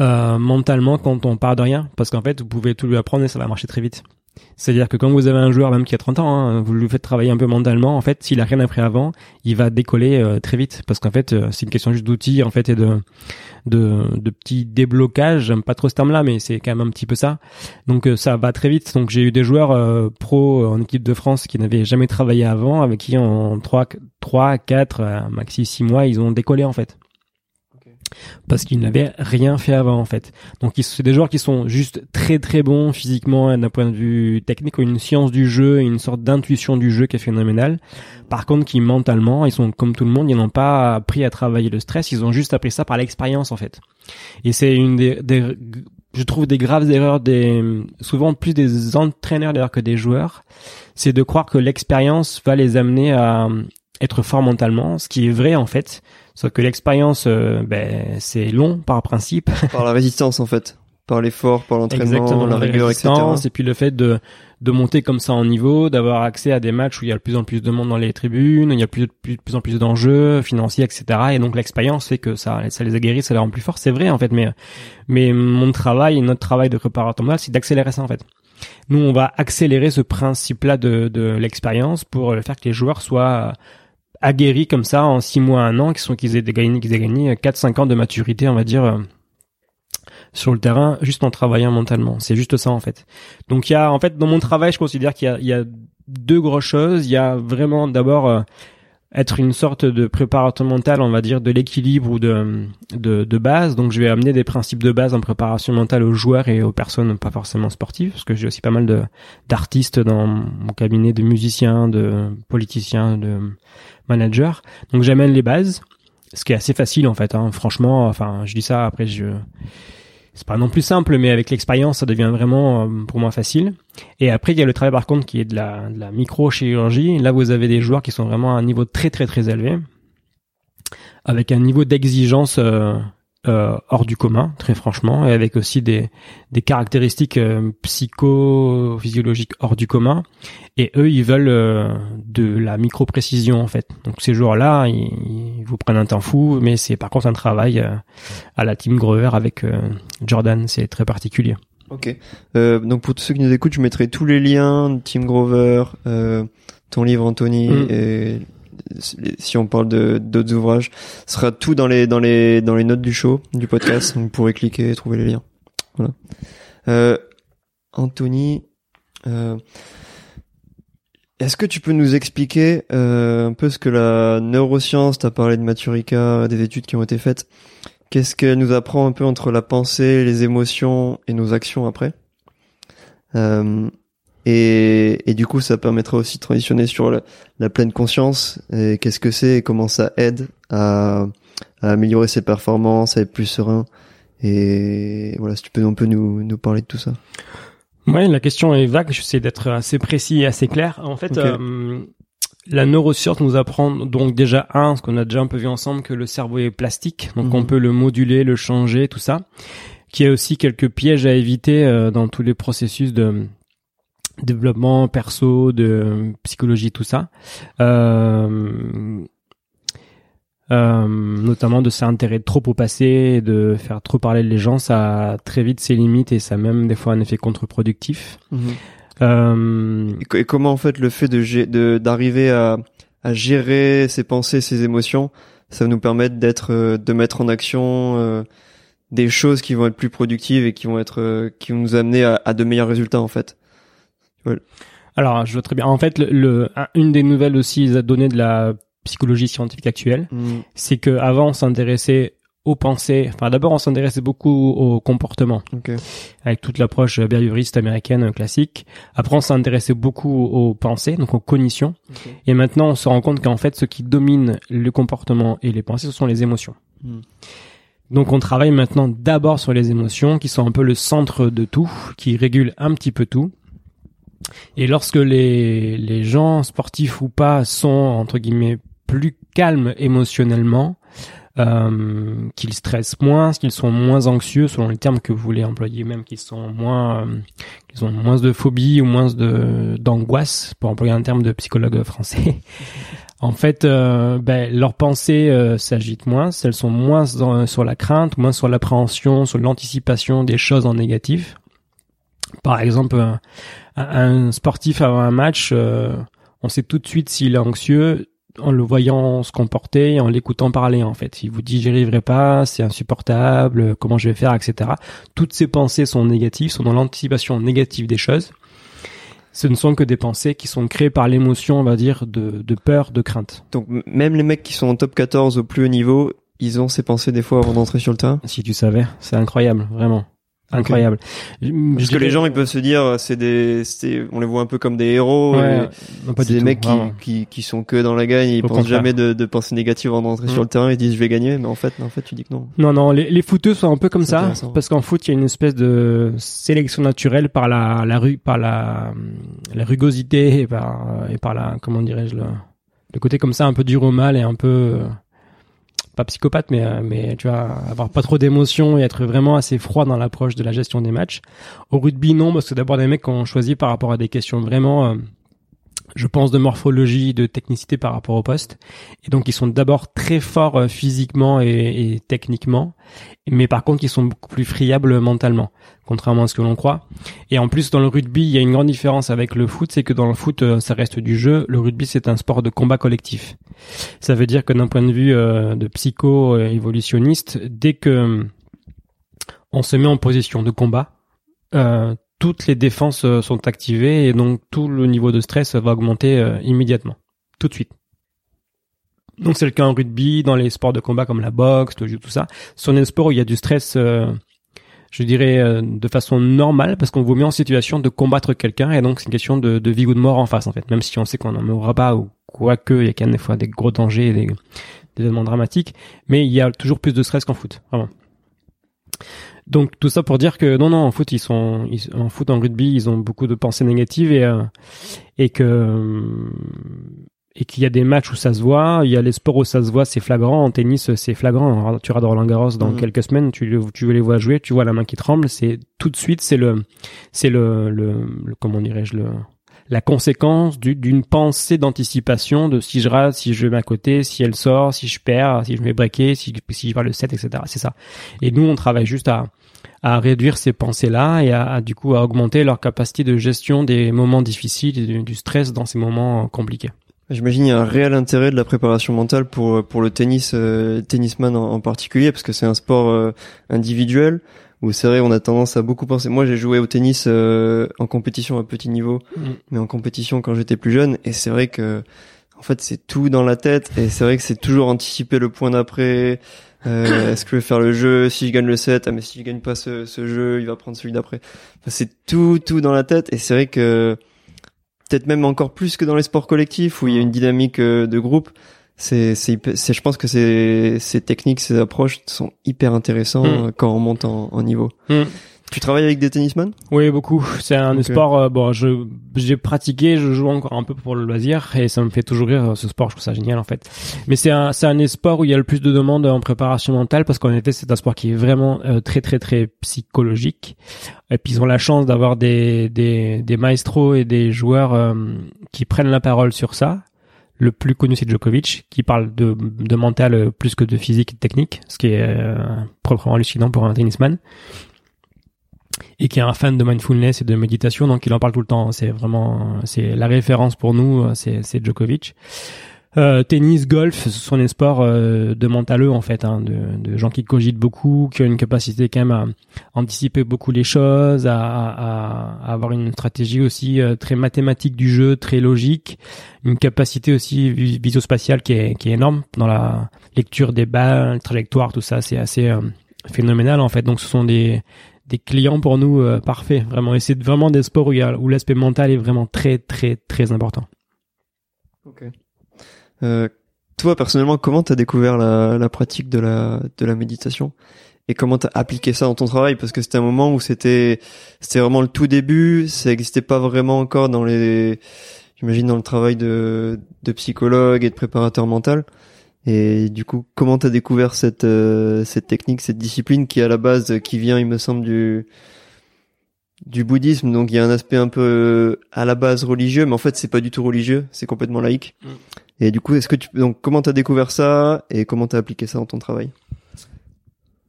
euh, mentalement quand on part de rien, parce qu'en fait, vous pouvez tout lui apprendre et ça va marcher très vite. C'est-à-dire que quand vous avez un joueur même qui a 30 ans, hein, vous lui faites travailler un peu mentalement, en fait, s'il a rien appris avant, il va décoller euh, très vite parce qu'en fait, euh, c'est une question juste d'outils en fait et de de, petits déblocages. Pas trop ce terme-là, mais c'est quand même un petit peu ça. Donc euh, ça va très vite. Donc j'ai eu des joueurs pro en équipe de France qui n'avaient jamais travaillé avant, avec qui en 3 3 4 maxi 6 mois, ils ont décollé en fait parce qu'ils n'avaient rien fait avant en fait. Donc c'est des joueurs qui sont juste très très bons physiquement d'un point de vue technique, une science du jeu, une sorte d'intuition du jeu qui est phénoménale. Par contre, qui mentalement, ils sont comme tout le monde, ils n'ont pas appris à travailler le stress, ils ont juste appris ça par l'expérience en fait. Et c'est une des, des, je trouve des graves erreurs des souvent plus des entraîneurs d'ailleurs que des joueurs, c'est de croire que l'expérience va les amener à être fort mentalement, ce qui est vrai en fait, Sauf que l'expérience, euh, ben, c'est long par principe. [LAUGHS] Par la résistance en fait, par l'effort, par l'entraînement, la rigueur, etc. Et puis le fait de de monter comme ça en niveau, d'avoir accès à des matchs où il y a de plus en plus de monde dans les tribunes, il y a plus, plus, plus en plus d'enjeux financiers, etc. Et donc l'expérience fait que ça, ça les aguerrit, ça les rend plus forts. C'est vrai en fait, mais mais mon travail, notre travail de préparateur mental, c'est d'accélérer ça en fait. Nous, on va accélérer ce principe-là de, de l'expérience pour faire que les joueurs soient aguerris comme ça en six mois, un an, qui sont qu'ils aient gagné, qu'ils aient gagné 4-5 ans de maturité, on va dire, euh, sur le terrain, juste en travaillant mentalement. C'est juste ça en fait. Donc il y a, en fait, dans mon travail, je considère qu'il y a, il y a deux grosses choses. Il y a vraiment d'abord euh, être une sorte de préparateur mental, on va dire, de l'équilibre ou de, de, de, base. Donc je vais amener des principes de base en préparation mentale aux joueurs et aux personnes pas forcément sportives, parce que j'ai aussi pas mal de d'artistes dans mon cabinet, de musiciens, de politiciens, de manager. Donc j'amène les bases, ce qui est assez facile en fait. Hein. Franchement, enfin, je dis ça après, je c'est pas non plus simple, mais avec l'expérience, ça devient vraiment euh, pour moi facile. Et après, il y a le travail par contre qui est de la, de la micro-chirurgie. Là, vous avez des joueurs qui sont vraiment à un niveau très très très élevé, avec un niveau d'exigence euh, euh, hors du commun, très franchement, et avec aussi des, des caractéristiques euh, psychophysiologiques hors du commun. Et eux, ils veulent euh, de la micro-précision, en fait. Donc ces jours-là, ils, vous prennent un temps fou, mais c'est par contre un travail euh, à la Team Grover avec Jordan. C'est très particulier. Ok. donc pour tous ceux qui nous écoutent, je mettrai tous les liens, Team Grover, ton livre Anthony mm. et si on parle de d'autres ouvrages, sera tout dans les dans les dans les notes du show du podcast. vous pourrez cliquer et trouver les liens. Voilà. Euh, Anthony, euh, est-ce que tu peux nous expliquer euh, un peu ce que la neuroscience, tu parlé de Maturika, des études qui ont été faites, qu'est-ce qu'elle nous apprend un peu entre la pensée, les émotions et nos actions après? Euh, et, et, du coup, ça permettra aussi de transitionner sur la, pleine conscience. Et qu'est-ce que c'est et comment ça aide à, à, améliorer ses performances, à être plus serein. Et voilà, si tu peux un peu nous, nous parler de tout ça. Ouais, la question est vague. J'essaie d'être assez précis et assez clair. En fait, euh, la neuroscience nous apprend donc déjà un, ce qu'on a déjà un peu vu ensemble, que le cerveau est plastique, donc mhm. on peut le moduler, le changer, tout ça. Qu'il y a aussi quelques pièges à éviter euh, dans tous les processus de développement perso, de psychologie, tout ça. Euh, euh, notamment de s'intéresser trop au passé et de faire trop parler les gens, ça a très vite ses limites et ça a même des fois un effet contre-productif. Mhm. Euh, et, comment en fait le fait de d'arriver à, à gérer ses pensées, ses émotions, ça va nous permettre d'être, euh, de mettre en action euh, des choses qui vont être plus productives et qui vont être, qui vont nous amener à, à de meilleurs résultats en fait. Alors, je vois très bien. En fait, le, une des nouvelles aussi données de la psychologie scientifique actuelle, mm. c'est que avant on s'intéressait aux pensées. Enfin, d'abord, on s'intéressait beaucoup au comportement, avec toute l'approche behavioriste américaine classique. Après, on s'intéressait beaucoup aux pensées, donc aux cognitions. Et maintenant, on se rend compte qu'en fait, ce qui domine le comportement et les pensées, ce sont les émotions. Mm. Donc, on travaille maintenant d'abord sur les émotions, qui sont un peu le centre de tout, qui régulent un petit peu tout. Et lorsque les, les gens, sportifs ou pas, sont, entre guillemets, plus calmes émotionnellement, euh, qu'ils stressent moins, qu'ils sont moins anxieux selon les termes que vous voulez employer, même qu'ils sont moins, euh, qu'ils ont moins de phobie ou moins de d'angoisse, pour employer un terme de psychologue français. [LAUGHS] en fait, euh, ben, leurs pensées euh, s'agitent moins, elles sont moins sur la crainte, moins sur l'appréhension, sur l'anticipation des choses en négatif. Par exemple, un, sportif avant un match, on sait tout de suite s'il est anxieux en le voyant se comporter, en l'écoutant parler en fait. Il vous dit j'y arriverai pas, c'est insupportable, comment je vais faire, etc. Toutes ces pensées sont négatives, sont dans l'anticipation négative des choses. Ce ne sont que des pensées qui sont créées par l'émotion, on va dire, de, de peur, de crainte. Donc même les mecs qui sont en top 14 au plus haut niveau, ils ont ces pensées des fois avant d'entrer sur le terrain? Si tu savais, c'est incroyable, vraiment incroyable. Parce que les gens ils peuvent se dire c'est des on les voit un peu comme des héros ouais, c'est des mecs qui, qui, qui sont que dans la gagne ils pensent jamais de, de penser négative avant d'entrer sur mm. le terrain ils disent je vais gagner mais en fait en fait tu dis que non. Non non les les footeux sont un peu comme ça parce qu'en foot il y a une espèce de sélection naturelle par la la rue par la la rugosité et par et par la comment dirais-je le le côté comme ça un peu dur au mal et un peu pas psychopathe, mais, euh, mais tu vois, avoir pas trop d'émotions et être vraiment assez froid dans l'approche de la gestion des matchs. Au rugby, non, parce que d'abord des mecs qu'on choisit par rapport à des questions vraiment, euh, je pense, de morphologie, de technicité par rapport au poste. Et donc, ils sont d'abord très forts euh, physiquement et, techniquement, mais par contre, ils sont beaucoup plus friables mentalement, contrairement à ce que l'on croit. Et en plus, dans le rugby, il y a une grande différence avec le foot, c'est que dans le foot, euh, ça reste du jeu. Le rugby, c'est un sport de combat collectif. Ça veut dire que d'un point de vue euh, de psycho-évolutionniste, dès que on se met en position de combat, euh, toutes les défenses euh, sont activées et donc tout le niveau de stress va augmenter euh, immédiatement, tout de suite. Donc c'est le cas en rugby, dans les sports de combat comme la boxe, tout ça. Ce sont des sports où il y a du stress, euh, je dirais, de façon normale parce qu'on vous met en situation de combattre quelqu'un et donc c'est une question de, de, vie ou de mort en face en fait. Même si on sait qu'on n'en mourra pas ou quoique il y a quand même des fois des gros dangers et des, des événements dramatiques, mais il y a toujours plus de stress qu'en foot, vraiment. Donc tout ça pour dire que non non en foot ils sont en foot en rugby ils ont beaucoup de pensées négatives et euh, et que et qu'il y a des matchs où ça se voit, il y a les sports où ça se voit, c'est flagrant. En tennis, c'est flagrant. Tu regardes Roland Garros dans mhm. quelques semaines, tu, tu veux les voir jouer, tu vois la main qui tremble, c'est tout de suite, c'est le, c'est le, le, comment dirais-je, le, la conséquence d'une pensée d'anticipation de si je rate, si je mets à côté, si elle sort, si je perds, si je mets breaker, si, si je vois le 7, etc. C'est ça. Et nous, on travaille juste à, à réduire ces pensées-là et à, du coup à augmenter leur capacité de gestion des moments difficiles et du, stress dans ces moments compliqués. J'imagine il y a un réel intérêt de la préparation mentale pour pour le tennis euh, tennisman en, particulier parce que c'est un sport euh, individuel où c'est vrai on a tendance à beaucoup penser. Moi j'ai joué au tennis euh, en compétition à petit niveau, mm. mais en compétition quand j'étais plus jeune et c'est vrai que en fait c'est tout dans la tête et c'est vrai que c'est toujours anticiper le point d'après, euh, [COUGHS] est-ce que je vais faire le jeu Si je gagne le set, ah mais si je gagne pas ce, ce jeu, il va prendre celui d'après. Enfin, c'est tout, tout dans la tête. Et c'est vrai que peut-être même encore plus que dans les sports collectifs où il y a une dynamique euh, de groupe. C'est, c'est, je pense que ces, ces techniques, ces approches sont hyper intéressantes mm. quand on monte en, en niveau. Mm. Tu travailles avec des tennisman? Oui, beaucoup. C'est un sport. Euh, bon, je j'ai pratiqué, je joue encore un peu pour le loisir et ça me fait toujours rire ce sport. Je trouve ça génial en fait. Mais c'est un c'est un sport où il y a le plus de demandes en préparation mentale parce qu'en effet c'est un sport qui est vraiment euh, très très très psychologique. Et puis ils ont la chance d'avoir des des des maestros et des joueurs euh, qui prennent la parole sur ça. Le plus connu, c'est Djokovic, qui parle de, de mental plus que de physique et de technique, ce qui est proprement hallucinant pour un tennisman et qui est un fan de mindfulness et de méditation, donc il en parle tout le temps. C'est vraiment, c'est la référence pour nous, c'est, c'est Djokovic. Euh, tennis, golf, ce sont des sports euh, de mentaleux en fait, hein, de, de, gens qui cogitent beaucoup, qui ont une capacité quand même à anticiper beaucoup les choses, à, à, à avoir une stratégie aussi euh, très mathématique du jeu, très logique, une capacité aussi visospatiale qui est, qui est énorme dans la lecture des balles, trajectoires, tout ça, c'est assez euh, phénoménal en fait. Donc ce sont des des clients pour nous euh, parfaits, vraiment. Et c'est vraiment des sports où, où l'aspect mental est vraiment très, très, très important. Ok. Euh, toi, personnellement, comment t'as découvert la, la pratique de la, de la méditation et comment t'as appliqué ça dans ton travail? Parce que c'était un moment où c'était, c'était vraiment le tout début, ça n'existait pas vraiment encore dans les, j'imagine dans le travail de, de psychologue et de préparateur mental. Et du coup, comment t'as découvert cette euh, cette technique, cette discipline qui à la base qui vient, il me semble du du bouddhisme, donc il y a un aspect un peu à la base religieux, mais en fait c'est pas du tout religieux, c'est complètement laïque. Et du coup, est-ce que tu donc comment t'as découvert ça et comment t'as appliqué ça dans ton travail?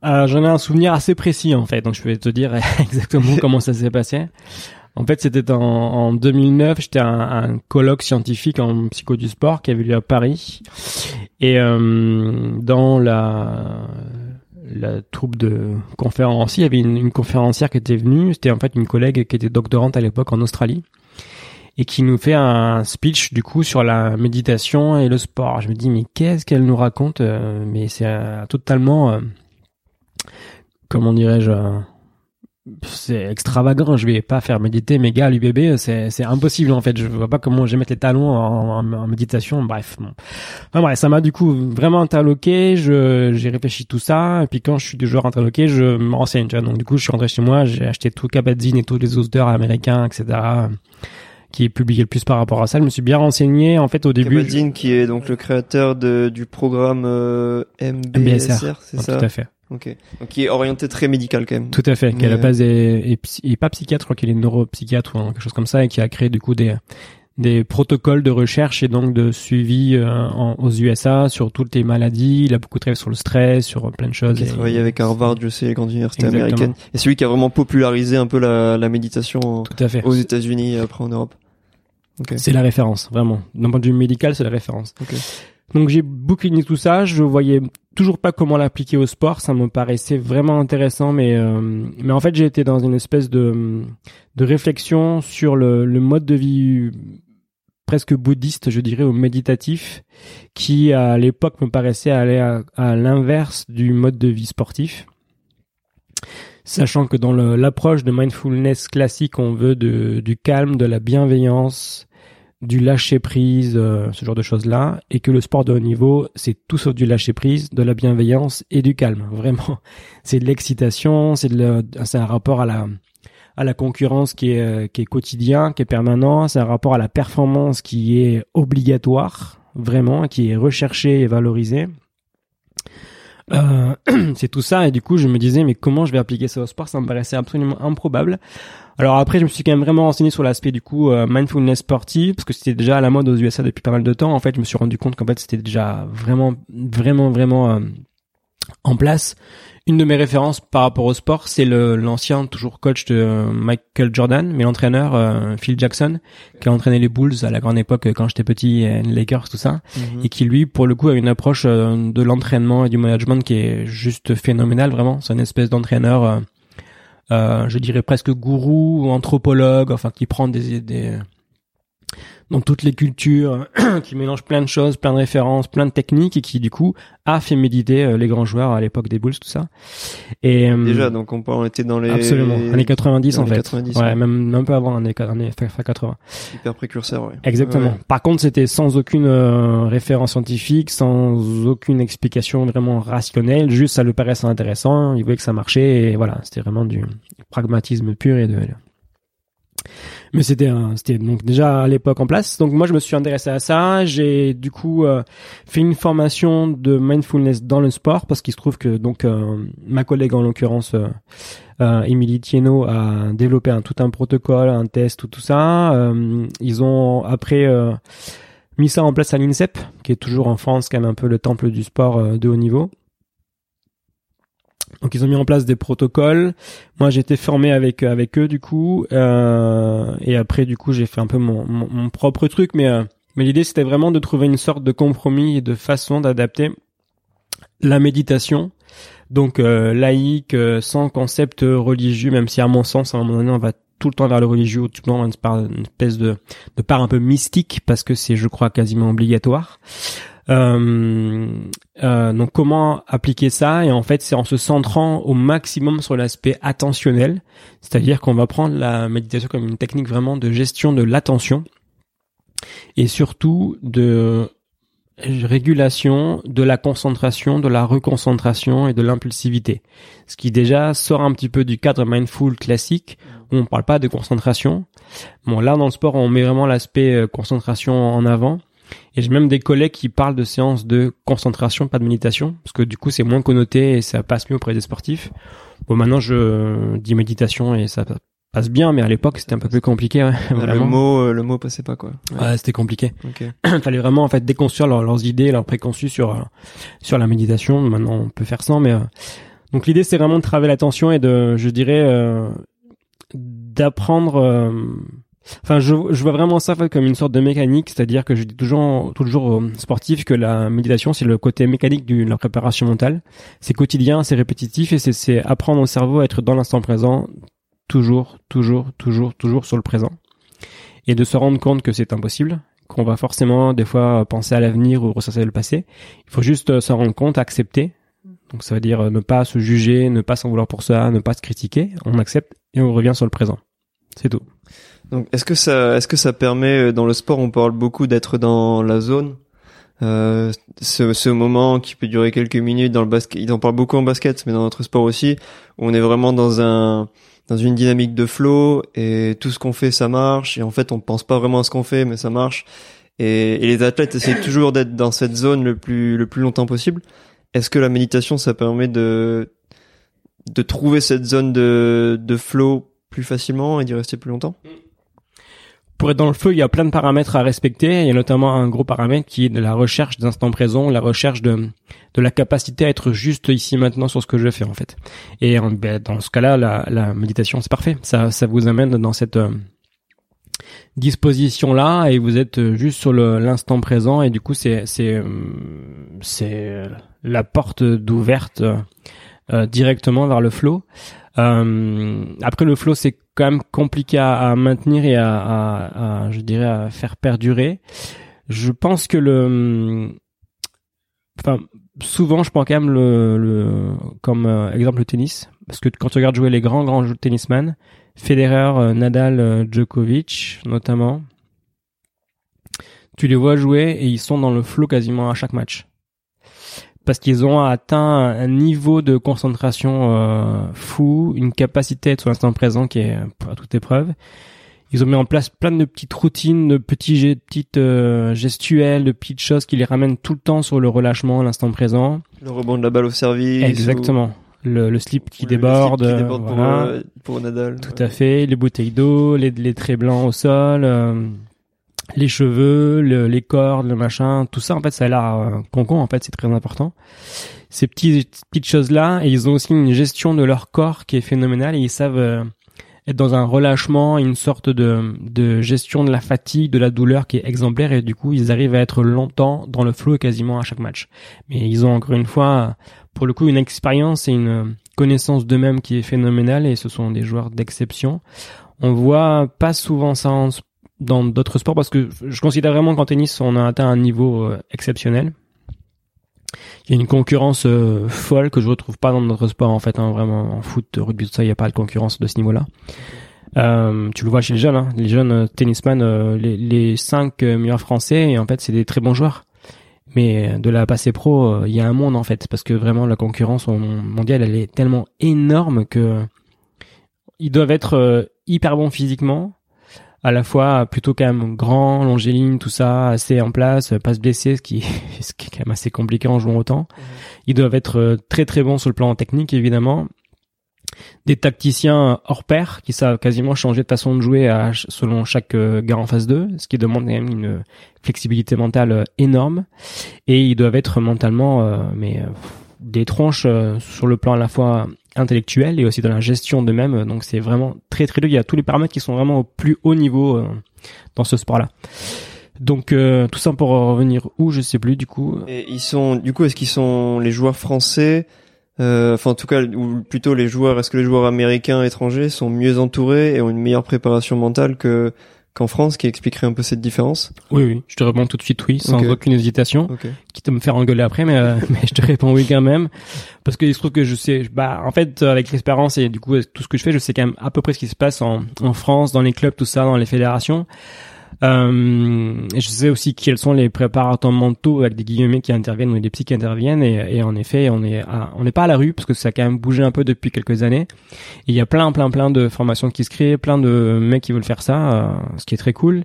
Euh, J'en ai un souvenir assez précis en fait, donc je vais te dire [LAUGHS] exactement comment ça s'est passé. En fait, c'était en, en 2009, j'étais à un, colloque scientifique en psycho du sport qui avait lieu à Paris. Et euh, dans la, la troupe de conférenciers, il y avait une conférencière qui était venue. C'était en fait une collègue qui était doctorante à l'époque en Australie et qui nous fait un speech du coup sur la méditation et le sport. Je me dis mais qu'est-ce qu'elle nous raconte euh, Mais c'est euh, totalement, euh, comment dirais-je c'est extravagant. Je vais pas faire méditer mes gars à l'UBB. C'est, c'est impossible en fait. Je vois pas comment je vais mettre les talons en, en, en méditation. Bref. Bon. Enfin bref, ça m'a du coup vraiment interloqué. Je, j'ai réfléchi tout ça. Et puis quand je suis du genre interloqué, je me renseigne. Tu vois. Donc du coup, je suis rentré chez moi. J'ai acheté tout Kabat-Zinn et tous les auteurs américains, etc qui est publié le plus par rapport à ça. Je me suis bien renseigné en fait au début. Kabat-Zinn qui est donc le créateur de, du programme euh, MBSR, MBSR c'est ça? Tout à fait. Ok. Donc qui est orienté très médical quand même. Tout à fait. Qui à la base est, est, pas psychiatre, je crois qu'il est neuropsychiatre ou quelque chose comme ça, et qui a créé du coup des des protocoles de recherche et donc de suivi euh, en- aux USA sur toutes les maladies. Il a beaucoup travaillé sur le stress, sur plein de choses. Qui a travaillé avec Harvard, je sais, les grandes universités Exactement. américaines. Et celui qui a vraiment popularisé un peu la, la méditation Tout à fait. aux États-Unis et après en Europe. C'est la référence, vraiment. D'un point de vue médical, c'est la référence. Donc j'ai boucliné tout ça, je voyais toujours pas comment l'appliquer au sport, ça me paraissait vraiment intéressant, mais euh, mais en fait j'ai été dans une espèce de de réflexion sur le, le mode de vie presque bouddhiste, je dirais, ou méditatif, qui à l'époque me paraissait aller à, à l'inverse du mode de vie sportif. Sachant que dans l'approche de mindfulness classique, on veut de, du calme, de la bienveillance, du lâcher prise, euh, ce genre de choses là, et que le sport de haut niveau, c'est tout sauf du lâcher prise, de la bienveillance et du calme. [LAUGHS] Vraiment, c'est de l'excitation, c'est c'est un rapport à la à la concurrence qui est euh, qui est quotidien, qui est permanent, c'est un rapport à la performance qui est obligatoire, vraiment, qui est recherché et valorisé. Euh, [CLEARS THROAT] c'est tout ça et du coup je me disais mais comment je vais appliquer ça au sport? Ça me paraissait absolument improbable alors après je me suis quand même vraiment renseigné sur l'aspect du coup euh, mindfulness sportif parce que c'était déjà à la mode aux USA depuis pas mal de temps. En fait je me suis rendu compte qu'en fait c'était déjà vraiment vraiment vraiment euh, en place. Une de mes références par rapport au sport c'est le l'ancien toujours coach de euh, Michael Jordan mais l'entraîneur euh, Phil Jackson qui a entraîné les Bulls à la grande époque quand j'étais petit et les Lakers tout ça Mhm. et qui lui pour le coup a une approche de l'entraînement et du management qui est juste phénoménale vraiment. C'est une espèce d'entraîneur je dirais presque gourou ou anthropologue enfin qui prend des, des dans toutes les cultures [CLEARS THROAT] qui mélange plein de choses plein de références plein de techniques et qui du coup a fait méditer euh, les grands joueurs à l'époque des Bulls tout ça et euh, Déjà, donc on, on était dans les absolument années 90 en fait 90, ouais, ouais. même un peu avant années, années fin 80 hyper précurseurs. Ouais. Exactement. Ouais. Par contre, c'était sans aucune euh, référence scientifique, sans aucune explication vraiment rationnelle. Juste, ça lui paraissait intéressant. Il voyait que ça marchait et voilà, c'était vraiment du pragmatisme pur et de. Mais c'était c'était donc déjà à l'époque en place. Donc moi, je me suis intéressé à ça. J'ai du coup euh, fait une formation de mindfulness dans le sport parce qu'il se trouve que donc euh, ma collègue en l'occurrence. euh, euh, Émilie Thienot a développé un, tout un protocole, un test, tout, tout ça. Euh, ils ont après euh, mis ça en place à l'INSEP, qui est toujours en France quand même un peu le temple du sport euh, de haut niveau. Donc ils ont mis en place des protocoles. Moi été formé avec avec eux du coup, euh, et après du coup j'ai fait un peu mon, mon, propre truc, mais euh, mais l'idée c'était vraiment de trouver une sorte de compromis et de façon d'adapter la méditation donc euh, laïque, euh, sans concept religieux, même si à mon sens, à un moment donné, on va tout le temps vers le religieux, ou tout le temps par une espèce de, de part un peu mystique, parce que c'est, je crois, quasiment obligatoire. Euh, euh, donc comment appliquer ça Et en fait, c'est en se centrant au maximum sur l'aspect attentionnel, c'est-à-dire qu'on va prendre la méditation comme une technique vraiment de gestion de l'attention et surtout de régulation de la concentration, de la reconcentration et de l'impulsivité. Ce qui déjà sort un petit peu du cadre mindful classique où on parle pas de concentration. Bon là dans le sport on met vraiment l'aspect euh, concentration en avant, Et j'ai même des collègues qui parlent de séances de concentration, pas de méditation, parce que du coup c'est moins connoté et ça passe mieux auprès des sportifs. Bon, maintenant je dis méditation et ça passe bien, mais à l'époque c'était un peu plus compliqué. Ouais, le mot, euh, le mot passait pas quoi. Ouais, c'était compliqué. Okay. [CLEARS THROAT] Fallait vraiment en fait déconstruire leurs idées, leurs préconçus sur euh, sur la méditation. Maintenant on peut faire sans, mais euh, donc l'idée c'est vraiment de travailler l'attention et de, je dirais, d'apprendre Enfin, je, je, vois vraiment ça comme une sorte de mécanique, c'est-à-dire que je dis toujours, toujours aux sportifs que la méditation, c'est le côté mécanique de la préparation mentale. C'est quotidien, c'est répétitif et c'est apprendre au cerveau à être dans l'instant présent, toujours, toujours, toujours, toujours sur le présent. Et de se rendre compte que c'est impossible, qu'on va forcément des fois penser à l'avenir ou ressasser le passé. Il faut juste se rendre compte, accepter. Donc ça veut dire ne pas se juger, ne pas s'en vouloir pour ça, ne pas se critiquer. On accepte et on revient sur le présent. C'est tout. Donc, est-ce que ça, est-ce que ça permet euh, dans le sport, on parle beaucoup d'être dans la zone, euh, ce, ce moment qui peut durer quelques minutes dans le basket. Ils en parlent beaucoup en basket, mais dans notre sport aussi, où on est vraiment dans un, dans une dynamique de flow et tout ce qu'on fait, ça marche. Et en fait, on pense pas vraiment à ce qu'on fait, mais ça marche. Et, et les athlètes essaient toujours d'être dans cette zone le plus, le plus longtemps possible. Est-ce que la méditation, ça permet de, de trouver cette zone de, de flow plus facilement et d'y rester plus longtemps? Pour être dans le feu, il y a plein de paramètres à respecter. Il y a notamment un gros paramètre qui est de la recherche d'instant présent, la recherche de, de la capacité à être juste ici maintenant sur ce que je fais en fait. Et ben, dans ce cas-là, la, la méditation c'est parfait. Ça, ça vous amène dans cette euh, disposition là et vous êtes juste sur l'instant présent et du coup c'est c'est euh, c'est la porte d'ouverte euh, directement vers le flow. Euh, après le flow, c'est quand même compliqué à, maintenir et à, je dirais, à faire perdurer. Je pense que le, enfin, souvent, je prends quand même le, comme euh, exemple le tennis, parce que quand tu regardes jouer les grands grands tennisman, Federer, euh, Nadal, Djokovic, notamment, tu les vois jouer et ils sont dans le flow quasiment à chaque match parce qu'ils ont atteint un niveau de concentration euh, fou, une capacité d'être sur l'instant présent qui est à toute épreuve. Ils ont mis en place plein de petites routines, de petits petites euh, gestuelles, de petites choses qui les ramènent tout le temps sur le relâchement, l'instant présent. Le rebond de la balle au service. Exactement. Le, le, slip qui déborde, le slip qui déborde pour, euh, pour, Nadal. Tout à fait. Les bouteilles d'eau, les, les traits blancs au sol les cheveux, les cordes, le machin, tout ça en fait ça a l'air euh, concon en fait c'est très important. Ces petites petites choses là et ils ont aussi une gestion de leur corps qui est phénoménale et ils savent euh, être dans un relâchement, une sorte de, de gestion de la fatigue, de la douleur qui est exemplaire et du coup ils arrivent à être longtemps dans le flow quasiment à chaque match. Mais ils ont encore une fois pour le coup une expérience et une connaissance d'eux-mêmes qui est phénoménale et ce sont des joueurs d'exception. On voit pas souvent ça en dans d'autres sports parce que je considère vraiment qu'en tennis on a atteint un niveau euh, exceptionnel. Il y a une concurrence euh, folle que je retrouve pas dans d'autres sports en fait, hein, vraiment en foot, rugby tout ça, il n'y a pas de concurrence de ce niveau-là. Euh, tu le vois chez les jeunes, hein, les jeunes euh, tennisman, les, les cinq meilleurs français, et en fait c'est des très bons joueurs. Mais de la passée pro, il y a un monde en fait, parce que vraiment la concurrence mondiale, elle est tellement énorme que ils doivent être hyper bons physiquement, à la fois plutôt quand même grand, longéline, tout ça, assez en place, pas se blesser, ce qui, [LAUGHS] ce qui est quand même assez compliqué en jouant autant. Mhm. Ils doivent être euh, très très bons sur le plan technique évidemment. Des tacticiens hors pair qui savent quasiment changer de façon de jouer à, selon chaque euh, gars en phase 2, ce qui demande quand même une flexibilité mentale euh, énorme. Et ils doivent être mentalement, mais des tronches sur le plan à la fois intellectuel et aussi dans la gestion d'eux-mêmes. Donc c'est vraiment très très dur. Il y a tous les paramètres qui sont vraiment au plus haut niveau euh, dans ce sport-là. Donc euh, tout ça pour revenir où je sais plus du coup. Et ils sont du coup est-ce qu'ils sont les joueurs français euh, enfin en tout cas ou plutôt les joueurs est-ce que les joueurs américains étrangers sont mieux entourés et ont une meilleure préparation mentale que qu'en France, qui expliquerait un peu cette différence Oui, oui, je te réponds tout de suite oui, sans aucune hésitation. Quitte à me faire engueuler après, mais, euh, [LAUGHS] mais je te réponds oui quand même. Parce que il se trouve que je sais, bah, en fait, avec l'expérience et du coup, tout ce que je fais, je sais quand même à peu près ce qui se passe en, en France, dans les clubs, tout ça, dans les fédérations. Euh, je sais aussi quels sont les préparateurs mentaux avec des guillemets qui interviennent ou des psys qui interviennent. Et, et en effet, on est on n'est pas à la rue parce que ça a quand même bougé un peu depuis quelques années. il y a plein, plein, plein de formations qui se créent, plein de mecs qui veulent faire ça, euh, ce qui est très cool.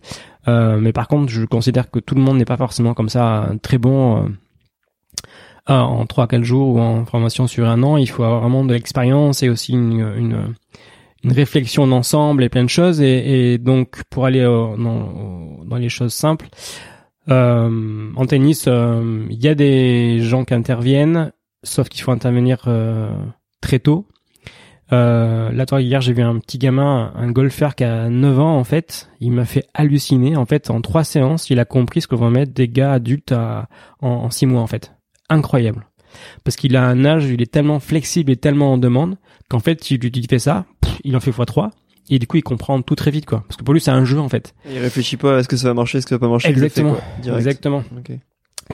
Euh, mais par contre, je considère que tout le monde n'est pas forcément comme ça très bon. Euh, en 3-4 jours ou en formation sur un an, il faut avoir vraiment de l'expérience et aussi une, une, une réflexion d'ensemble et plein de choses. Et, et donc, pour aller dans, dans, les choses simples, euh, en tennis, euh, il y a des gens qui interviennent, sauf qu'il faut intervenir euh, très tôt. Euh, là, toi, hier, j'ai vu un petit gamin, un golfeur qui a 9 ans, en fait. Il m'a fait halluciner. En fait, en trois séances, il a compris ce que vont mettre des gars adultes à, en, en six mois, en fait. Incroyable. Parce qu'il a un âge, il est tellement flexible et tellement en demande qu'en fait, si lui fait ça, il en fait x3 et du coup il comprend tout très vite quoi. Parce que pour lui c'est un jeu en fait. Il réfléchit pas à ce que ça va marcher est-ce que ça va pas marcher exactement. exactement.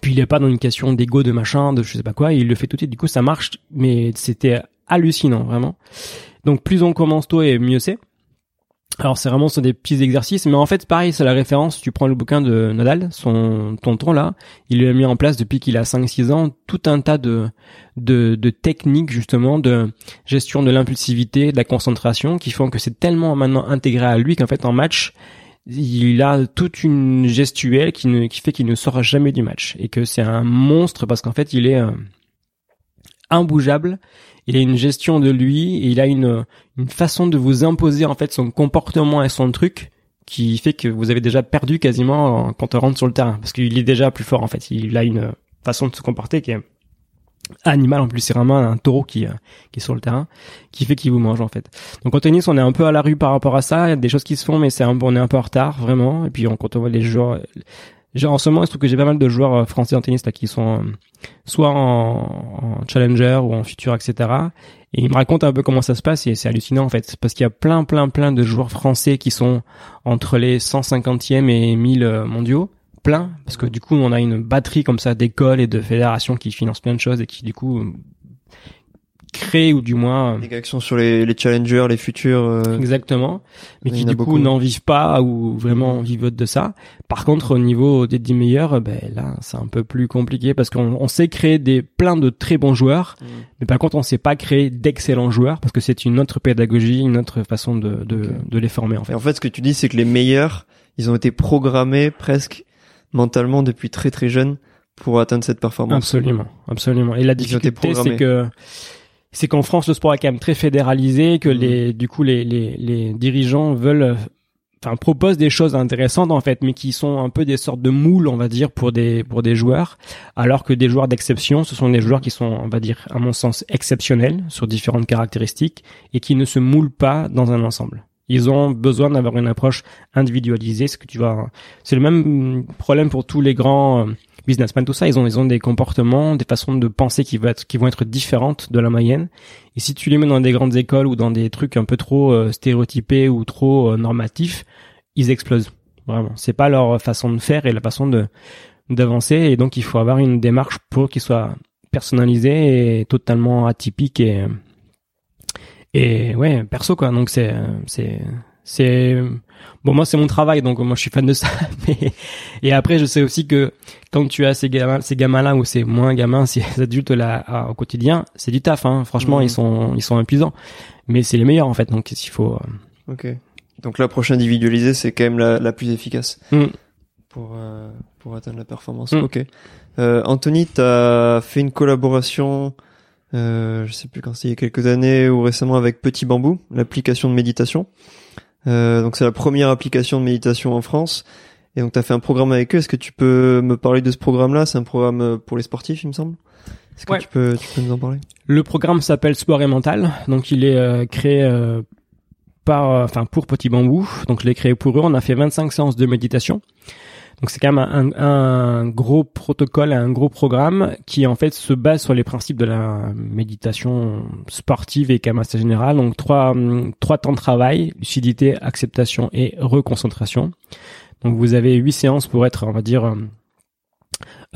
Puis il est pas dans une question d'ego de machin de je sais pas quoi il le fait tout de suite. Du coup ça marche mais c'était hallucinant vraiment. Donc plus on commence tôt et mieux c'est alors c'est vraiment sur des petits exercices, mais en fait pareil, c'est la référence. Tu prends le bouquin de Nadal, son tonton là, il lui a mis en place depuis qu'il a 5-6 ans tout un tas de, de, de techniques justement de gestion de l'impulsivité, de la concentration, qui font que c'est tellement maintenant intégré à lui qu'en fait en match, il a toute une gestuelle qui, ne, qui fait qu'il ne sort jamais du match et que c'est un monstre parce qu'en fait il est euh, imbougeable il a une gestion de lui et il a une, une façon de vous imposer en fait son comportement et son truc qui fait que vous avez déjà perdu quasiment quand on rentre sur le terrain. Parce qu'il est déjà plus fort en fait. Il a une façon de se comporter qui est animal en plus. C'est vraiment un taureau qui qui est sur le terrain qui fait qu'il vous mange en fait. Donc en tennis on est un peu à la rue par rapport à ça. Il y a des choses qui se font mais c'est on est un peu en retard vraiment. Et puis on, quand on voit les joueurs en ce moment, il se trouve que j'ai pas mal de joueurs euh, français en tennis là, qui sont euh, soit en, challenger ou en futur, etc. Et ils me racontent un peu comment ça se passe et c'est hallucinant en fait, parce qu'il y a plein, plein, plein de joueurs français qui sont entre les 150e et 1000 euh, mondiaux, plein, parce que du coup, on a une batterie comme ça d'écoles et de fédérations qui financent plein de choses et qui du coup créer ou du moins des actions sur les, les challengers, les futurs. Euh, Exactement, mais qui du coup n'en vivent pas ou vraiment vivent de ça. Par contre, au niveau des 10 meilleurs, ben là, c'est un peu plus compliqué parce qu'on on sait créer des plein de très bons joueurs, mm. mais par contre, on sait pas créer d'excellents joueurs parce que c'est une autre pédagogie, une autre façon de de, de les former en fait. Et en fait, ce que tu dis, c'est que les meilleurs, ils ont été programmés presque mentalement depuis très très jeunes pour atteindre cette performance. Absolument, absolument. Et la difficulté, c'est que c'est qu'en France le sport est quand même très fédéralisé, que mmh. les du coup les, les, les dirigeants veulent enfin proposent des choses intéressantes en fait mais qui sont un peu des sortes de moules on va dire pour des pour des joueurs alors que des joueurs d'exception ce sont des joueurs qui sont on va dire à mon sens exceptionnels sur différentes caractéristiques et qui ne se moulent pas dans un ensemble ils ont besoin d'avoir une approche individualisée ce que tu vas c'est le même problème pour tous les grands euh, businessmen, tout ça, ils ont, ils ont des comportements, des façons de penser qui vont être, qui vont être différentes de la moyenne. Et si tu les mets dans des grandes écoles ou dans des trucs un peu trop euh, stéréotypés ou trop euh, normatifs, ils explosent. Vraiment. C'est pas leur façon de faire et la façon de, d'avancer. Et donc, il faut avoir une démarche pour qu'ils soient personnalisés et totalement atypiques et, et ouais, perso, quoi. Donc, c'est, c'est, c'est bon moi c'est mon travail donc moi je suis fan de ça [LAUGHS] mais et après je sais aussi que quand tu as ces gamins ces gamins là ou ces moins gamins ces [LAUGHS] adultes là au quotidien c'est du taf hein franchement ils mhm. sont ils sont épuisants mais c'est les meilleurs en fait donc il faut euh, ok donc l'approche individualisée c'est quand même la, la plus efficace mm. pour euh, pour atteindre la performance mm. ok euh, Anthony t'as fait une collaboration euh, je sais plus quand c'est il y a quelques années ou récemment avec Petit Bambou l'application de méditation euh, donc c'est la première application de méditation en France. Et donc tu as fait un programme avec eux. Est-ce que tu peux me parler de ce programme-là? C'est un programme euh, pour les sportifs, il me semble? Est-ce que tu, peux, tu peux nous en parler? Le programme s'appelle Sport et Mental. Donc il est euh, créé par, enfin pour Petit Bambou. Donc je l'ai créé pour eux. On a fait 25 séances de méditation. Donc c'est quand même un, un, gros protocole, un gros programme qui en fait se base sur les principes de la méditation sportive et assez général. Donc trois trois temps de travail, lucidité, acceptation et reconcentration. Donc vous avez huit séances pour être, on va dire,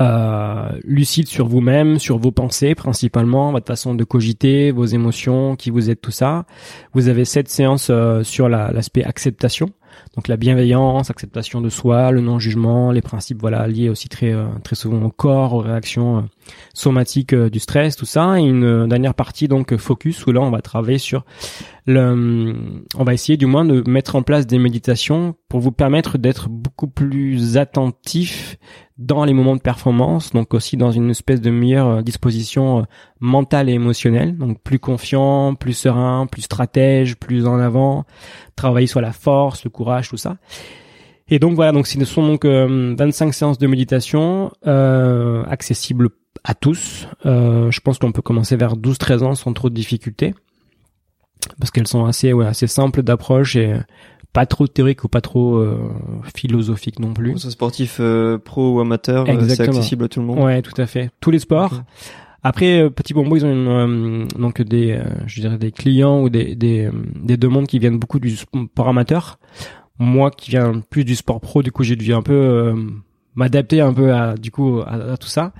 euh, lucide sur vous-même, sur vos pensées principalement, votre façon de cogiter, vos émotions, qui vous êtes, tout ça. Vous avez sept séances euh, sur l'aspect acceptation. Donc la bienveillance, acceptation de soi, le non-jugement, les principes voilà liés aussi très euh, très souvent au corps, aux réactions euh, somatiques du stress, tout ça. Et une dernière partie donc focus où là on va travailler sur le, on va essayer du moins de mettre en place des méditations pour vous permettre d'être beaucoup plus attentif dans les moments de performance, donc aussi dans une espèce de meilleure euh, disposition euh, mentale et émotionnelle, donc plus confiant, plus serein, plus stratège, plus en avant, travailler sur la force, le courage, tout ça. Et donc voilà, donc ce sont donc 25 euh, séances de méditation euh, accessibles à tous. Euh, je pense qu'on peut commencer vers 12-13 ans sans trop de difficultés parce qu'elles sont assez ouais, assez simples d'approche et pas trop théorique ou pas trop euh, philosophique non plus. C'est sportif euh, pro ou amateur, euh, c'est accessible à tout le monde. Ouais, tout à fait. Tous les sports. Après, Petit Bombo, ils ont une, donc des, je dirais des clients ou des, des, des demandes qui viennent beaucoup du sport amateur. Moi, qui viens plus du sport pro, du coup, j'ai dû un peu m'adapter un peu à du coup à, tout ça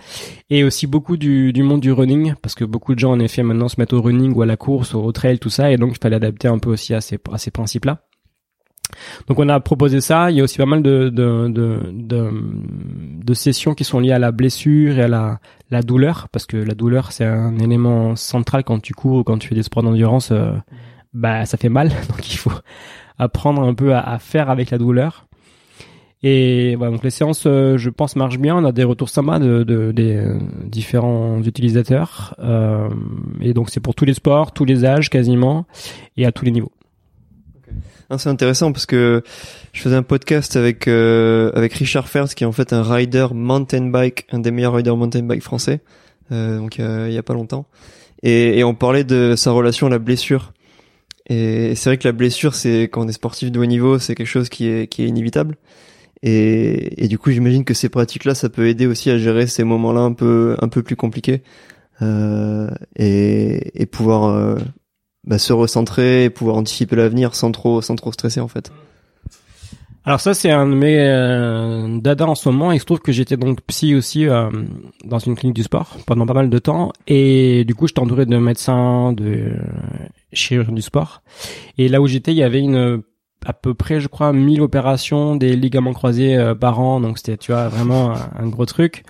et aussi beaucoup du, du monde du running parce que beaucoup de gens en effet maintenant se mettent au running ou à la course au trail tout ça et donc il fallait adapter un peu aussi à ces à ces principes là donc on a proposé ça. Il y a aussi pas mal de, de, de, de, sessions qui sont liées à la blessure et à la, la douleur, parce que la douleur c'est un élément central quand tu cours ou quand tu fais des sports d'endurance. Euh, bah ça fait mal, [LAUGHS] donc il faut apprendre un peu à, faire avec la douleur. Et voilà, donc les séances, euh, je pense, marchent bien. On a des retours sympas de, de des euh, différents utilisateurs. et donc c'est pour tous les sports, tous les âges quasiment, et à tous les niveaux c'est intéressant parce que je faisais un podcast avec euh, avec Richard Fers qui est en fait un rider mountain bike, un des meilleurs riders mountain bike français, euh, donc il y a pas longtemps, et, et on parlait de sa relation à la blessure. Et c'est vrai que la blessure, c'est quand on est sportif de haut niveau, c'est quelque chose qui est qui est inévitable. Et, et du coup, j'imagine que ces pratiques-là, ça peut aider aussi à gérer ces moments-là un peu un peu plus compliqués euh, et, et pouvoir euh, bah, se recentrer et pouvoir anticiper l'avenir sans trop sans trop stresser en fait. Alors ça c'est un de mes euh, dada en ce moment. Il se trouve que j'étais donc psy aussi euh, dans une clinique du sport pendant pas mal de temps et du coup j'étais entouré de médecins, de chirurgiens du sport. Et là où j'étais, il y avait une à peu près, je crois, 1000 opérations des ligaments croisés euh, par an. Donc c'était, tu vois, vraiment un gros truc.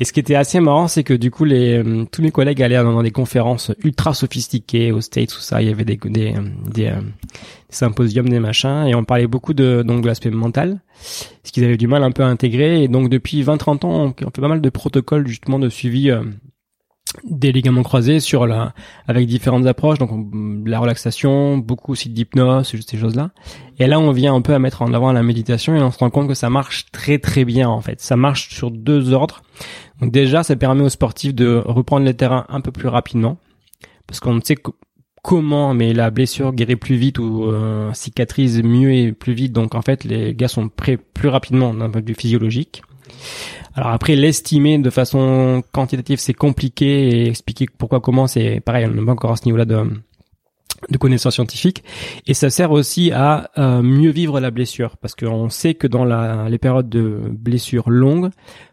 Et ce qui était assez marrant, c'est que du coup, les, euh, tous mes collègues allaient dans des conférences ultra sophistiquées aux States, tout ça. Il y avait des, des, des, euh, symposiums, des machins, et on parlait beaucoup de, donc, l'aspect mental, ce qu'ils avaient du mal un peu à intégrer. Et donc, depuis 20-30 ans, on, fait pas mal de protocoles, justement, de suivi des ligaments croisés sur la avec différentes approches donc la relaxation beaucoup aussi d'hypnose ces choses là et là on vient un peu à mettre en avant la méditation et on se rend compte que ça marche très très bien en fait. Ça marche sur deux ordres. Donc déjà ça permet aux sportifs de reprendre les terrains un peu plus rapidement. Parce qu'on ne sait comment mais la blessure guérit plus vite ou euh, cicatrise mieux et plus vite. Donc en fait les gars sont prêts plus rapidement d'un point de vue physiologique alors après, l'estimer de façon quantitative, c'est compliqué et expliquer pourquoi, comment, c'est pareil, on n'est pas encore à ce niveau-là de, de connaissances scientifiques. Et ça sert aussi à euh, mieux vivre la blessure, parce qu'on sait que dans la, les périodes de blessure longues,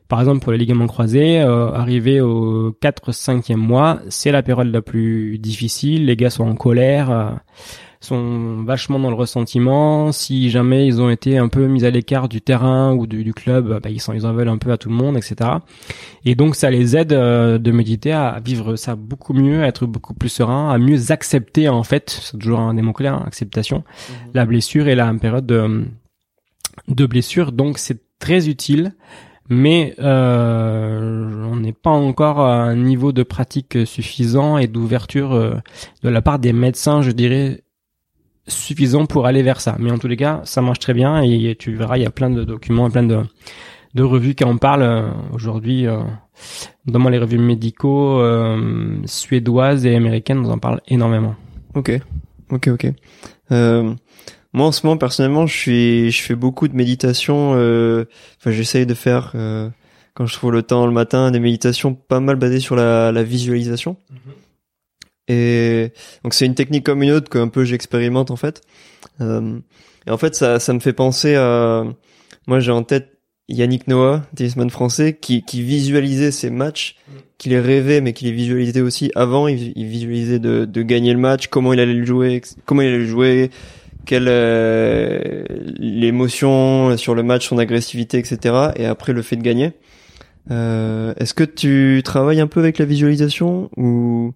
par exemple pour les ligaments croisés, euh, au 4-5e mois, c'est la période la plus difficile, les gars sont en colère. Euh, sont vachement dans le ressentiment. Si jamais ils ont été un peu mis à l'écart du terrain ou du, club, bah, ils, sont, ils en veulent un peu à tout le monde, etc. Et donc ça les aide euh, de méditer à vivre ça beaucoup mieux, à être beaucoup plus serein, à mieux accepter en fait, c'est toujours un des mots clés, hein, acceptation, mhm. la blessure et la période de, de blessure. Donc c'est très utile mais euh, on n'est pas encore à un niveau de pratique suffisant et d'ouverture euh, de la part des médecins, je dirais, suffisant pour aller vers ça. Mais en tous les cas, ça marche très bien et tu verras, il y a plein de documents, plein de, de revues qui en parlent euh, aujourd'hui, euh, notamment les revues médicaux euh, suédoises et américaines nous en parlent énormément. Ok, ok, ok. Euh, moi, en ce moment, personnellement, je suis, je fais beaucoup de méditation. Enfin, j'essaye de faire quand je trouve le temps le matin des méditations pas mal basées sur la, la visualisation. Mhm. Et donc c'est une technique comme une autre qu'un peu j'expérimente en fait. Euh, et en fait ça, ça me fait penser à... Moi j'ai en tête Yannick Noah, tennisman français, qui, qui visualisait ses matchs, qu'il les rêvait mais qu'il les visualisait aussi avant. Il, visualisait de, de gagner le match, comment il allait le jouer, comment il allait le jouer, quelle euh, l'émotion sur le match, son agressivité, etc. Et après le fait de gagner. Euh, Est-ce que tu travailles un peu avec la visualisation ou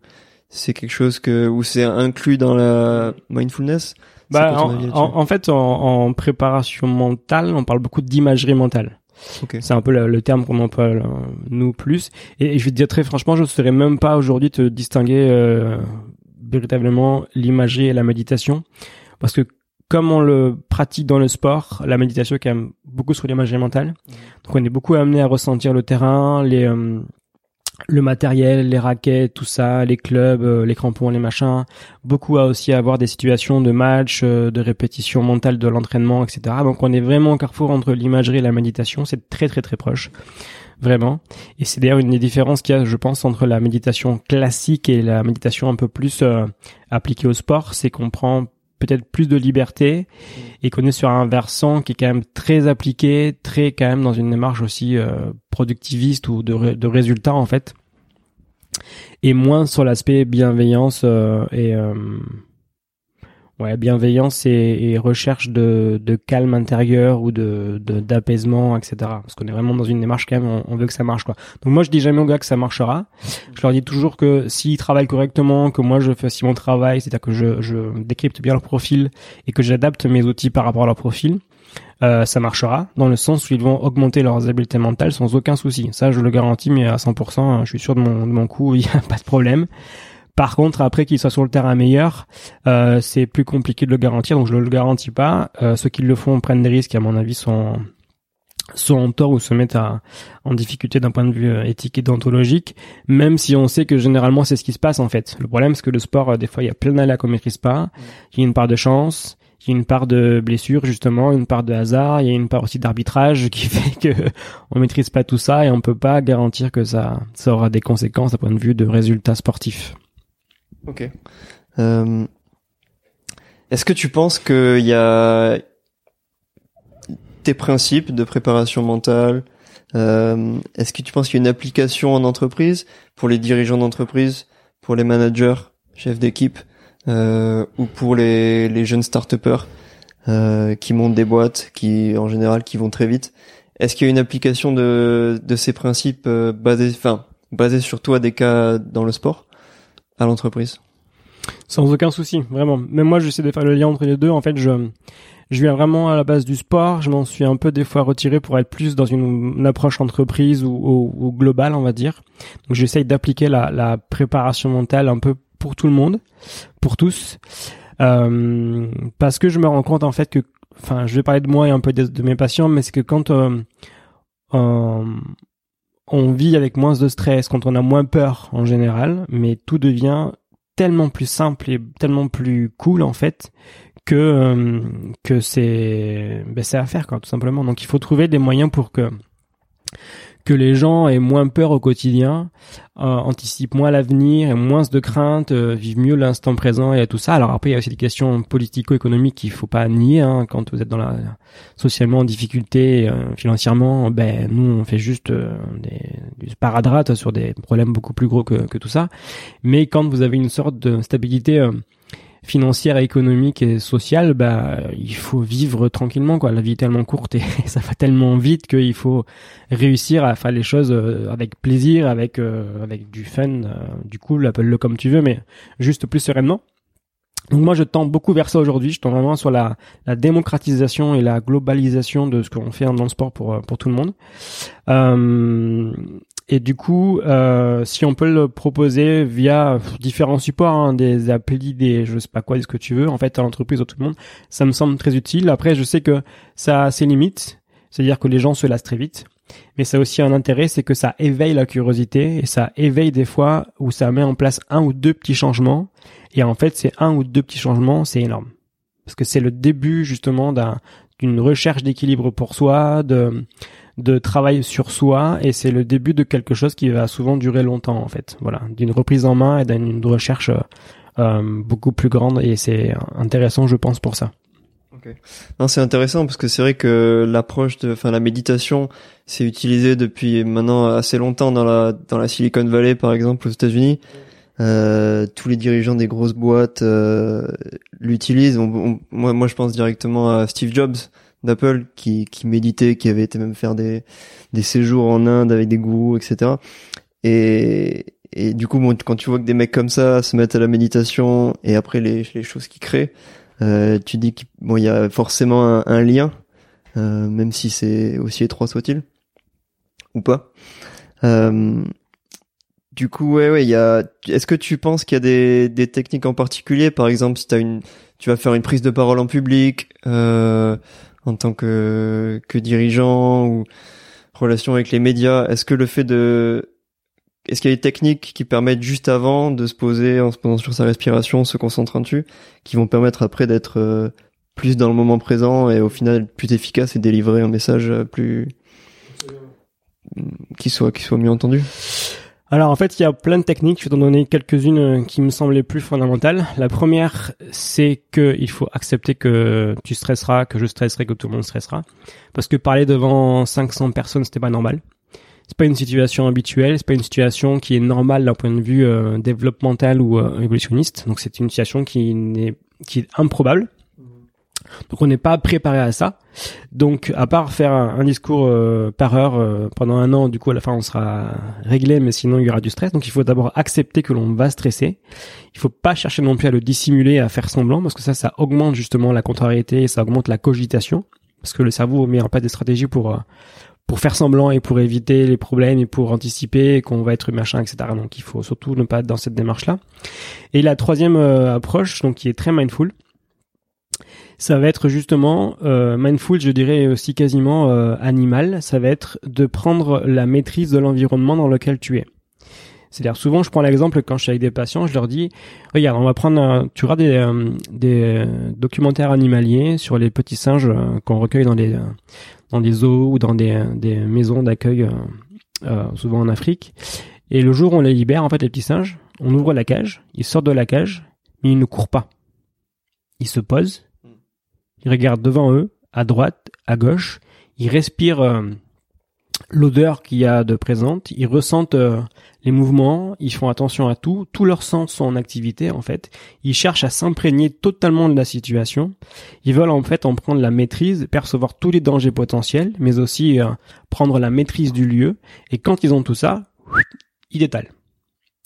c'est quelque chose que où c'est inclus dans la mindfulness? Bah, en, fait, en, préparation mentale, on parle beaucoup d'imagerie mentale. C'est un peu le, terme qu'on emploie euh, nous plus. Et, je vais te dire très franchement, je ne saurais même pas aujourd'hui te distinguer euh, véritablement l'imagerie et la méditation, parce que comme on le pratique dans le sport, la méditation est quand même beaucoup sur l'imagerie mentale. Donc on est beaucoup amené à ressentir le terrain, les euh, le matériel, les raquettes, tout ça, les clubs, euh, les crampons, les machins. Beaucoup à aussi avoir des situations de match, euh, de répétition mentale de l'entraînement, etc. Donc on est vraiment au carrefour entre l'imagerie et la méditation. C'est très très très proche. Vraiment. Et c'est d'ailleurs une des différences qu'il y a, je pense, entre la méditation classique et la méditation un peu plus euh, appliquée au sport. C'est qu'on prend peut-être plus de liberté et qu'on est sur un versant qui est quand même très appliqué, très quand même dans une démarche aussi euh, productiviste ou de, de résultats en fait, et moins sur l'aspect bienveillance euh, et euh, ouais, bienveillance et, recherche de, de, calme intérieur ou de d'apaisement, etc. Parce qu'on est vraiment dans une démarche quand même, on, veut que ça marche quoi. Donc moi je dis jamais aux gars que ça marchera. Je leur dis toujours que s'ils travaillent correctement, que moi je fais aussi mon travail, c'est-à-dire que je, je décrypte bien leur profil et que j'adapte mes outils par rapport à leur profil. Euh, ça marchera dans le sens où ils vont augmenter leurs habiletés mentales sans aucun souci. Ça, je le garantis, mais à 100%, je suis sûr de mon, de mon coup, [LAUGHS] il n'y a pas de problème. Par contre, après qu'il soit sur le terrain meilleur, euh, c'est plus compliqué de le garantir, donc je ne le garantis pas. Euh, ceux qui le font prennent des risques, à mon avis, sont sont en tort ou se mettent en difficulté d'un point de vue euh, éthique et déontologique, même si on sait que généralement c'est ce qui se passe en fait. Le problème c'est que le sport, des fois, il y a plein d'aléas qu'on maîtrise pas, il y a une part de chance, il y a une part de blessure justement, une part de hasard, il y a une part aussi d'arbitrage [LAUGHS] qui fait que on maîtrise pas tout ça et on peut pas garantir que ça, ça aura des conséquences d'un point de vue de résultats sportifs. Ok. Euh, est-ce que tu penses qu'il y a tes principes de préparation mentale euh, Est-ce que tu penses qu'il y a une application en entreprise pour les dirigeants d'entreprise, pour les managers, chefs d'équipe, euh, ou pour les, jeunes start-upers euh, qui montent des boîtes, qui en général qui vont très vite? Est-ce qu'il y a une application de, de ces principes basés, enfin basés surtout à des cas dans le sport? À l'entreprise Sans aucun souci, vraiment. Même moi, j'essaie de faire le lien entre les deux. En fait, je je viens vraiment à la base du sport. Je m'en suis un peu des fois retiré pour être plus dans une, approche entreprise ou, ou, ou, globale, on va dire. Donc, j'essaye d'appliquer la, la préparation mentale un peu pour tout le monde, pour tous, euh, parce que je me rends compte en fait que, enfin, je vais parler de moi et un peu de, mes patients, mais c'est que quand euh, euh, on vit avec moins de stress, quand on a moins peur en général, mais tout devient tellement plus simple et tellement plus cool en fait que euh, que c'est ben c'est à faire quoi tout simplement. Donc il faut trouver des moyens pour que que les gens aient moins peur au quotidien, euh, anticipent moins l'avenir, aient moins de craintes, euh, vivent mieux l'instant présent et tout ça. Alors après, il y a aussi des questions politico-économiques qu'il faut pas nier. Hein. Quand vous êtes dans la socialement en difficulté euh, financièrement, ben nous on fait juste euh, des, du sur des problèmes beaucoup plus gros que, que tout ça. Mais quand vous avez une sorte de stabilité financière, économique et sociale, bah il faut vivre tranquillement quoi. La vie est tellement courte et [LAUGHS] ça va tellement vite qu'il faut réussir à faire les choses euh, avec plaisir, avec euh, avec du fun, euh, du cool, appelle-le comme tu veux, mais juste plus sereinement. Donc moi je tends beaucoup vers ça aujourd'hui, je tends vraiment sur la, la démocratisation et la globalisation de ce qu'on fait dans le sport pour pour tout le monde. Euh, et du coup, euh, si on peut le proposer via différents supports, hein, des applis, des je sais pas quoi, ce que tu veux, en fait à l'entreprise, à tout le monde, ça me semble très utile. Après, je sais que ça a ses limites, c'est-à-dire que les gens se lassent très vite. Mais ça a aussi un intérêt, c'est que ça éveille la curiosité et ça éveille des fois où ça met en place un ou deux petits changements. Et en fait, c'est un ou deux petits changements, c'est énorme. Parce que c'est le début justement d'une recherche d'équilibre pour soi, de de travail sur soi et c'est le début de quelque chose qui va souvent durer longtemps en fait. Voilà, d'une reprise en main et d'une recherche euh, beaucoup plus grande et c'est intéressant je pense pour ça. Okay. Non, c'est intéressant parce que c'est vrai que l'approche de, enfin, la méditation, c'est utilisé depuis maintenant assez longtemps dans la dans la Silicon Valley, par exemple, aux États-Unis. Euh, tous les dirigeants des grosses boîtes euh, l'utilisent. moi, moi, je pense directement à Steve Jobs d'Apple qui, qui méditait, qui avait été même faire des, des séjours en Inde avec des gourous, etc. Et, et du coup, bon, quand tu vois que des mecs comme ça se mettent à la méditation et après les, les choses qu'ils créent, euh, tu dis qu'il bon, y a forcément un, lien, euh, même si c'est aussi étroit soit-il, ou pas. Euh, du coup, ouais, ouais, il y a. Est-ce que tu penses qu'il y a des, des techniques en particulier, par exemple, si t'as une, tu vas faire une prise de parole en public, euh, en tant que que dirigeant ou relation avec les médias, est-ce que le fait de est-ce qu'il y a des techniques qui permettent juste avant de se poser en se posant sur sa respiration, se concentrant dessus, qui vont permettre après d'être euh, plus dans le moment présent et au final plus efficace et délivrer un message plus qui soit qui soit mieux entendu? Alors en fait, il y a plein de techniques. Je vais t'en donner quelques-unes euh, qui me semblent les plus fondamentales. La première, c'est que il faut accepter que tu stresseras, que je stresserai, que tout le monde stressera, parce que parler devant 500 personnes, c'était pas normal c'est pas une situation habituelle, c'est pas une situation qui est normale d'un point de vue euh, développemental ou euh, évolutionniste. Donc c'est une situation qui n'est qui est improbable. Donc on n'est pas préparé à ça. Donc à part faire un, discours euh, par heure pendant un an, du coup à la fin on sera réglé, mais sinon il y aura du stress. Donc il faut d'abord accepter que l'on va stresser. Il faut pas chercher non plus à le dissimuler, à faire semblant, parce que ça, ça augmente justement la contrariété, ça augmente la cogitation, parce que le cerveau met en place des stratégies pour pour faire semblant et pour éviter les problèmes et pour anticiper qu'on va être machin, etc. Donc il faut surtout ne pas être dans cette démarche-là. Et la troisième euh, approche, donc qui est très mindful, ça va être justement euh, mindful, je dirais aussi quasiment euh, animal. Ça va être de prendre la maîtrise de l'environnement dans lequel tu es. C'est-à-dire souvent, je prends l'exemple quand je suis avec des patients, je leur dis, regarde, on va prendre, tu auras des, des documentaires animaliers sur les petits singes qu'on recueille dans des dans des zoos ou dans des, des maisons d'accueil, euh, euh, souvent en Afrique. Et le jour où on les libère, en fait, les petits singes, on ouvre la cage, ils sortent de la cage, mais ils ne courent pas. Ils se posent, ils regardent devant eux, à droite, à gauche, ils respirent euh, l'odeur qu'il y a de présente, ils ressentent euh, les mouvements, ils font attention à tout, tous leurs sens sont en activité en fait, ils cherchent à s'imprégner totalement de la situation, ils veulent en fait en prendre la maîtrise, percevoir tous les dangers potentiels, mais aussi euh, prendre la maîtrise du lieu, et quand ils ont tout ça, ils détalent,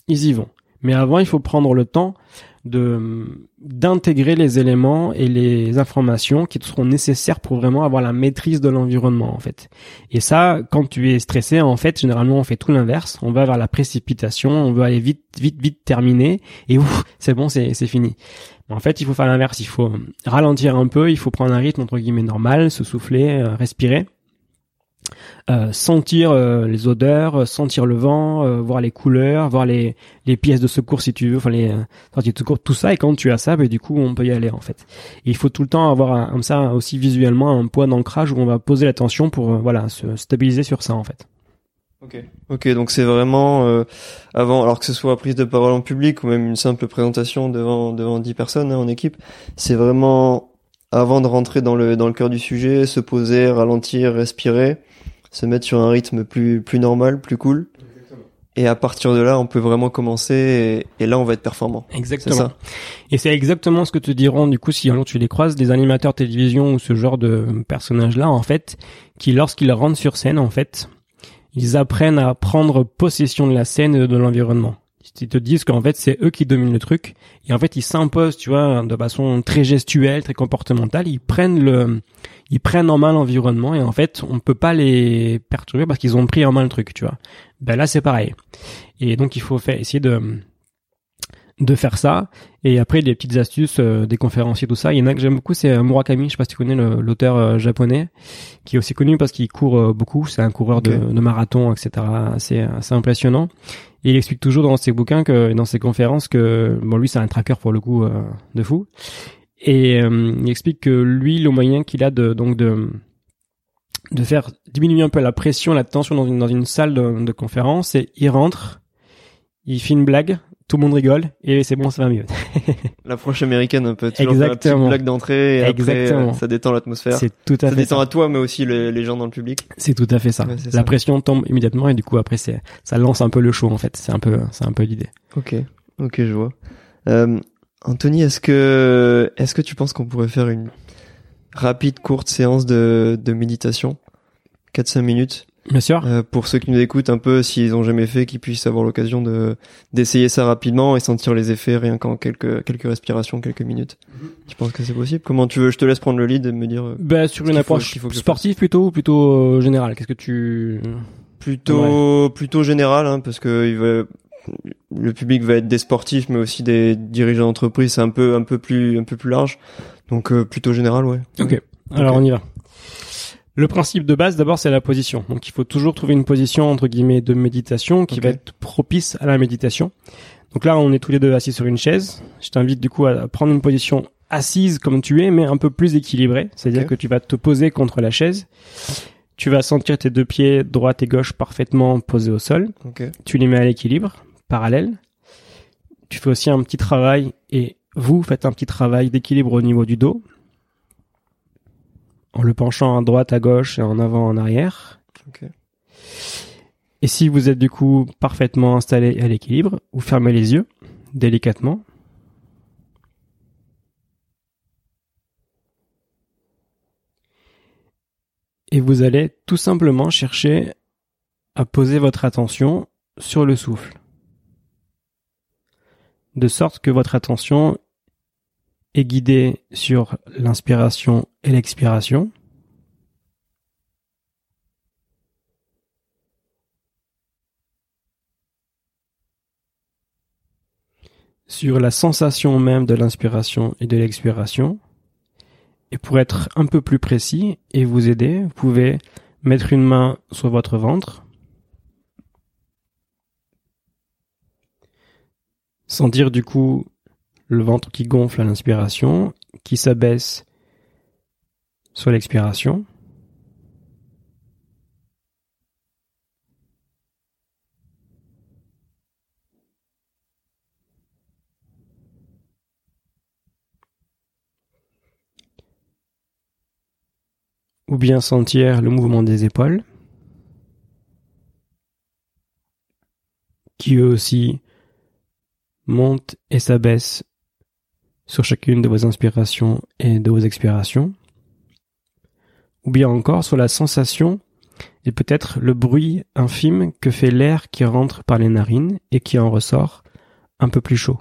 ils y vont. Mais avant, il faut prendre le temps de d'intégrer les éléments et les informations qui seront nécessaires pour vraiment avoir la maîtrise de l'environnement en fait. Et ça, quand tu es stressé, en fait, généralement on fait tout l'inverse. On va vers la précipitation, on veut aller vite, vite, vite terminer et ouf, c'est bon, c'est c'est fini. En fait, il faut faire l'inverse. Il faut ralentir un peu, il faut prendre un rythme entre guillemets normal, se souffler, euh, respirer euh, sentir euh, les odeurs, sentir le vent, euh, voir les couleurs, voir les, les pièces de secours si tu veux, enfin les sorties de secours, tout ça. Et quand tu as ça, bah, du coup, on peut y aller en fait. il faut tout le temps avoir comme ça aussi visuellement un point d'ancrage où on va poser l'attention pour voilà se stabiliser sur ça en fait. Ok. Ok, donc c'est vraiment avant, alors que ce soit prise de parole en public ou même une simple présentation devant devant dix personnes hein, en équipe, c'est vraiment avant de rentrer dans le dans le cœur du sujet, se poser, ralentir, respirer se mettre sur un rythme plus plus normal, plus cool. Et à partir de là, on peut vraiment commencer et, là, on va être performant. Exactement. Ça. Et c'est exactement ce que te diront du coup si un jour tu les croises des animateurs télévision ou ce genre de personnages-là, en fait, qui lorsqu'ils rentrent sur scène, en fait, ils apprennent à prendre possession de la scène et de l'environnement. Ils te disent qu'en fait c'est eux qui dominent le truc et en fait ils s'imposent, tu vois, de façon très gestuelle, très comportementale. Ils prennent le, ils prennent en main l'environnement et en fait on peut pas les perturber parce qu'ils ont pris en main le truc, tu vois. Ben là c'est pareil. Et donc il faut faire essayer de de faire ça. Et après, des petites astuces euh, des conférenciers, tout ça. Il y en a que j'aime beaucoup, c'est euh, Murakami, je sais pas si tu connais l'auteur euh, japonais, qui est aussi connu parce qu'il court beaucoup. C'est un coureur de, de, marathon, etc. C'est assez impressionnant. Et il explique toujours dans ses bouquins que, dans ses conférences, que bon, lui, c'est un tracker pour le coup de fou. Et il explique que lui, le moyen qu'il a de donc de de faire diminuer un peu la pression, la tension dans une dans une salle de, de conférence, c'est il rentre, il fait une blague, tout le monde rigole et c'est bon, ça va mieux. [LAUGHS] L'approche américaine un peu, toujours Exactement. blague d'entrée et après euh, ça détend l'atmosphère. C'est tout à ça fait détend à toi mais aussi les, gens dans le public. C'est tout à fait ça. la pression tombe immédiatement et du coup après c'est ça lance un peu le show en fait. C'est un peu c'est un peu l'idée. Ok. Ok, je vois. Euh, Anthony, est-ce que est-ce que tu penses qu'on pourrait faire une rapide, courte séance de, de méditation? 4-5 minutes? Bien sûr. euh, pour ceux qui nous écoutent un peu, s'ils ont jamais fait, qu'ils puissent avoir l'occasion de d'essayer ça rapidement et sentir les effets rien qu'en quelques quelques respirations, quelques minutes. Tu penses que c'est possible? Comment tu veux? Je te laisse prendre le lead et me dire Bah, sur une faut- approche faut sportive plutôt ou plutôt euh, générale? Qu'est-ce que tu plutôt plutôt général, hein, parce que il va- le public va être des sportifs, mais aussi des dirigeants d'entreprise. C'est un peu un peu plus un peu plus large, donc euh, plutôt général, ouais. Ok. Alors on y va. Le principe de base, d'abord, c'est la position. Donc, il faut toujours trouver une position entre guillemets de méditation qui va être propice à la méditation. Donc là, on est tous les deux assis sur une chaise. Je t'invite du coup à prendre une position assise comme tu es, mais un peu plus équilibrée. C'est-à dire Ok. que tu vas te poser contre la chaise. Tu vas sentir tes deux pieds, droite et gauche, parfaitement posés au sol. Ok. Tu les mets à l'équilibre, parallèle. Tu fais aussi un petit travail et vous faites un petit travail d'équilibre au niveau du dos. En le penchant à droite, à gauche et en avant, en arrière. Et si vous êtes du coup parfaitement installé à l'équilibre, vous fermez les yeux délicatement. Et vous allez tout simplement chercher à poser votre attention sur le souffle. De sorte que votre attention est guidée sur l'inspiration et l'expiration. sur la sensation même de l'inspiration et de l'expiration. Et pour être un peu plus précis et vous aider, vous pouvez mettre une main sur votre ventre, sentir du coup le ventre qui gonfle à l'inspiration, qui s'abaisse sur l'expiration. ou bien sentir le mouvement des épaules, qui eux aussi montent et s'abaissent sur chacune de vos inspirations et de vos expirations, ou bien encore sur la sensation et peut-être le bruit infime que fait l'air qui rentre par les narines et qui en ressort un peu plus chaud.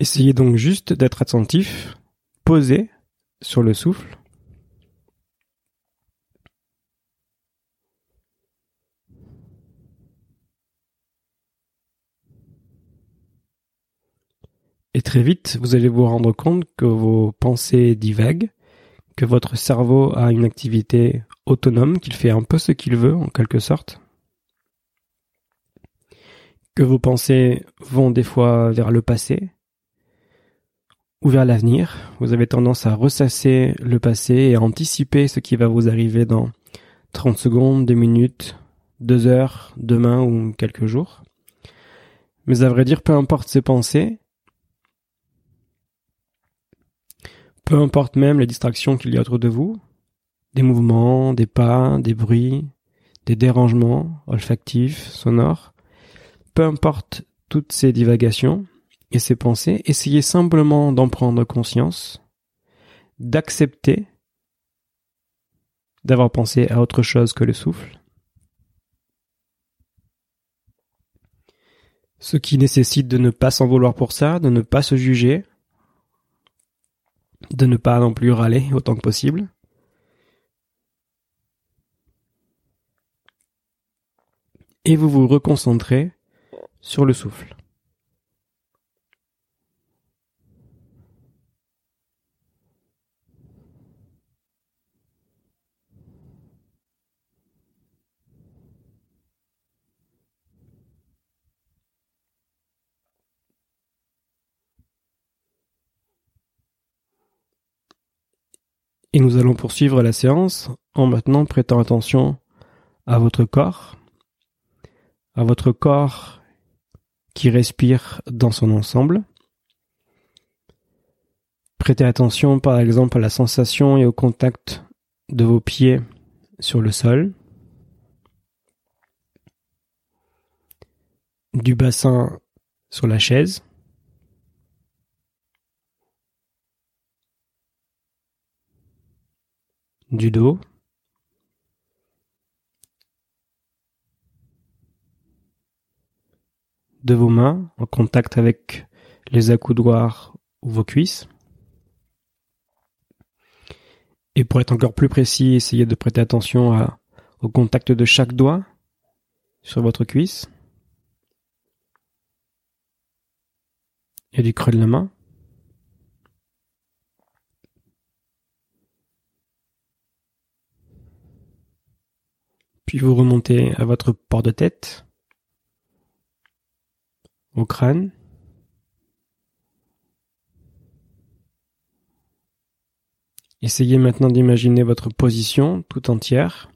Essayez donc juste d'être attentif, posé sur le souffle. Et très vite, vous allez vous rendre compte que vos pensées divaguent, que votre cerveau a une activité autonome, qu'il fait un peu ce qu'il veut en quelque sorte, que vos pensées vont des fois vers le passé, ou vers l'avenir. Vous avez tendance à ressasser le passé et à anticiper ce qui va vous arriver dans 30 secondes, 2 minutes, 2 heures, demain ou quelques jours. Mais à vrai dire, peu importe ces pensées, peu importe même les distractions qu'il y a autour de vous, des mouvements, des pas, des bruits, des dérangements olfactifs, sonores, peu importe toutes ces divagations, et ces pensées, essayez simplement d'en prendre conscience, d'accepter d'avoir pensé à autre chose que le souffle, ce qui nécessite de ne pas s'en vouloir pour ça, de ne pas se juger, de ne pas non plus râler autant que possible. Et vous vous reconcentrez sur le souffle. Nous allons poursuivre la séance en maintenant prêtant attention à votre corps, à votre corps qui respire dans son ensemble. Prêtez attention par exemple à la sensation et au contact de vos pieds sur le sol, du bassin sur la chaise, du dos, de vos mains en contact avec les accoudoirs ou vos cuisses. Et pour être encore plus précis, essayez de prêter attention au contact de chaque doigt sur votre cuisse et du creux de la main. Puis vous remontez à votre port de tête, au crâne. Essayez maintenant d'imaginer votre position tout entière.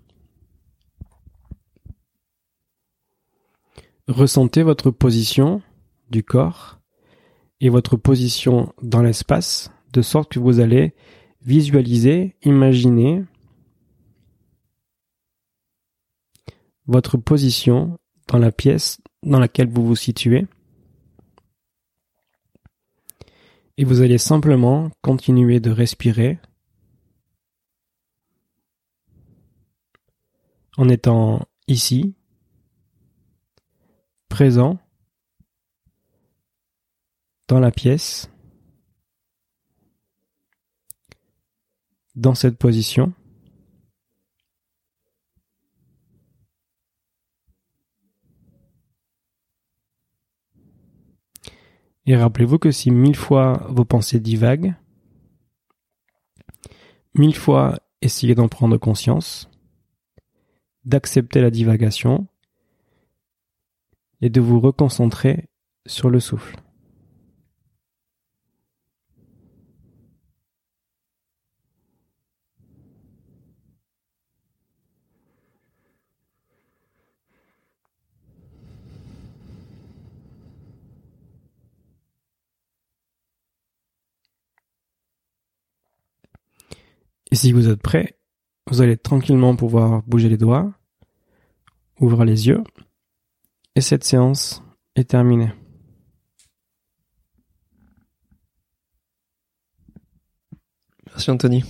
Ressentez votre position du corps et votre position dans l'espace, de sorte que vous allez visualiser, imaginer votre position dans la pièce dans laquelle vous vous situez. Et vous allez simplement continuer de respirer en étant ici, présent, dans la pièce, dans cette position. Et rappelez-vous que si mille fois vos pensées divaguent, mille fois essayez d'en prendre conscience, d'accepter la divagation et de vous reconcentrer sur le souffle. Et si vous êtes prêt, vous allez tranquillement pouvoir bouger les doigts, ouvrir les yeux, et cette séance est terminée. Merci Anthony.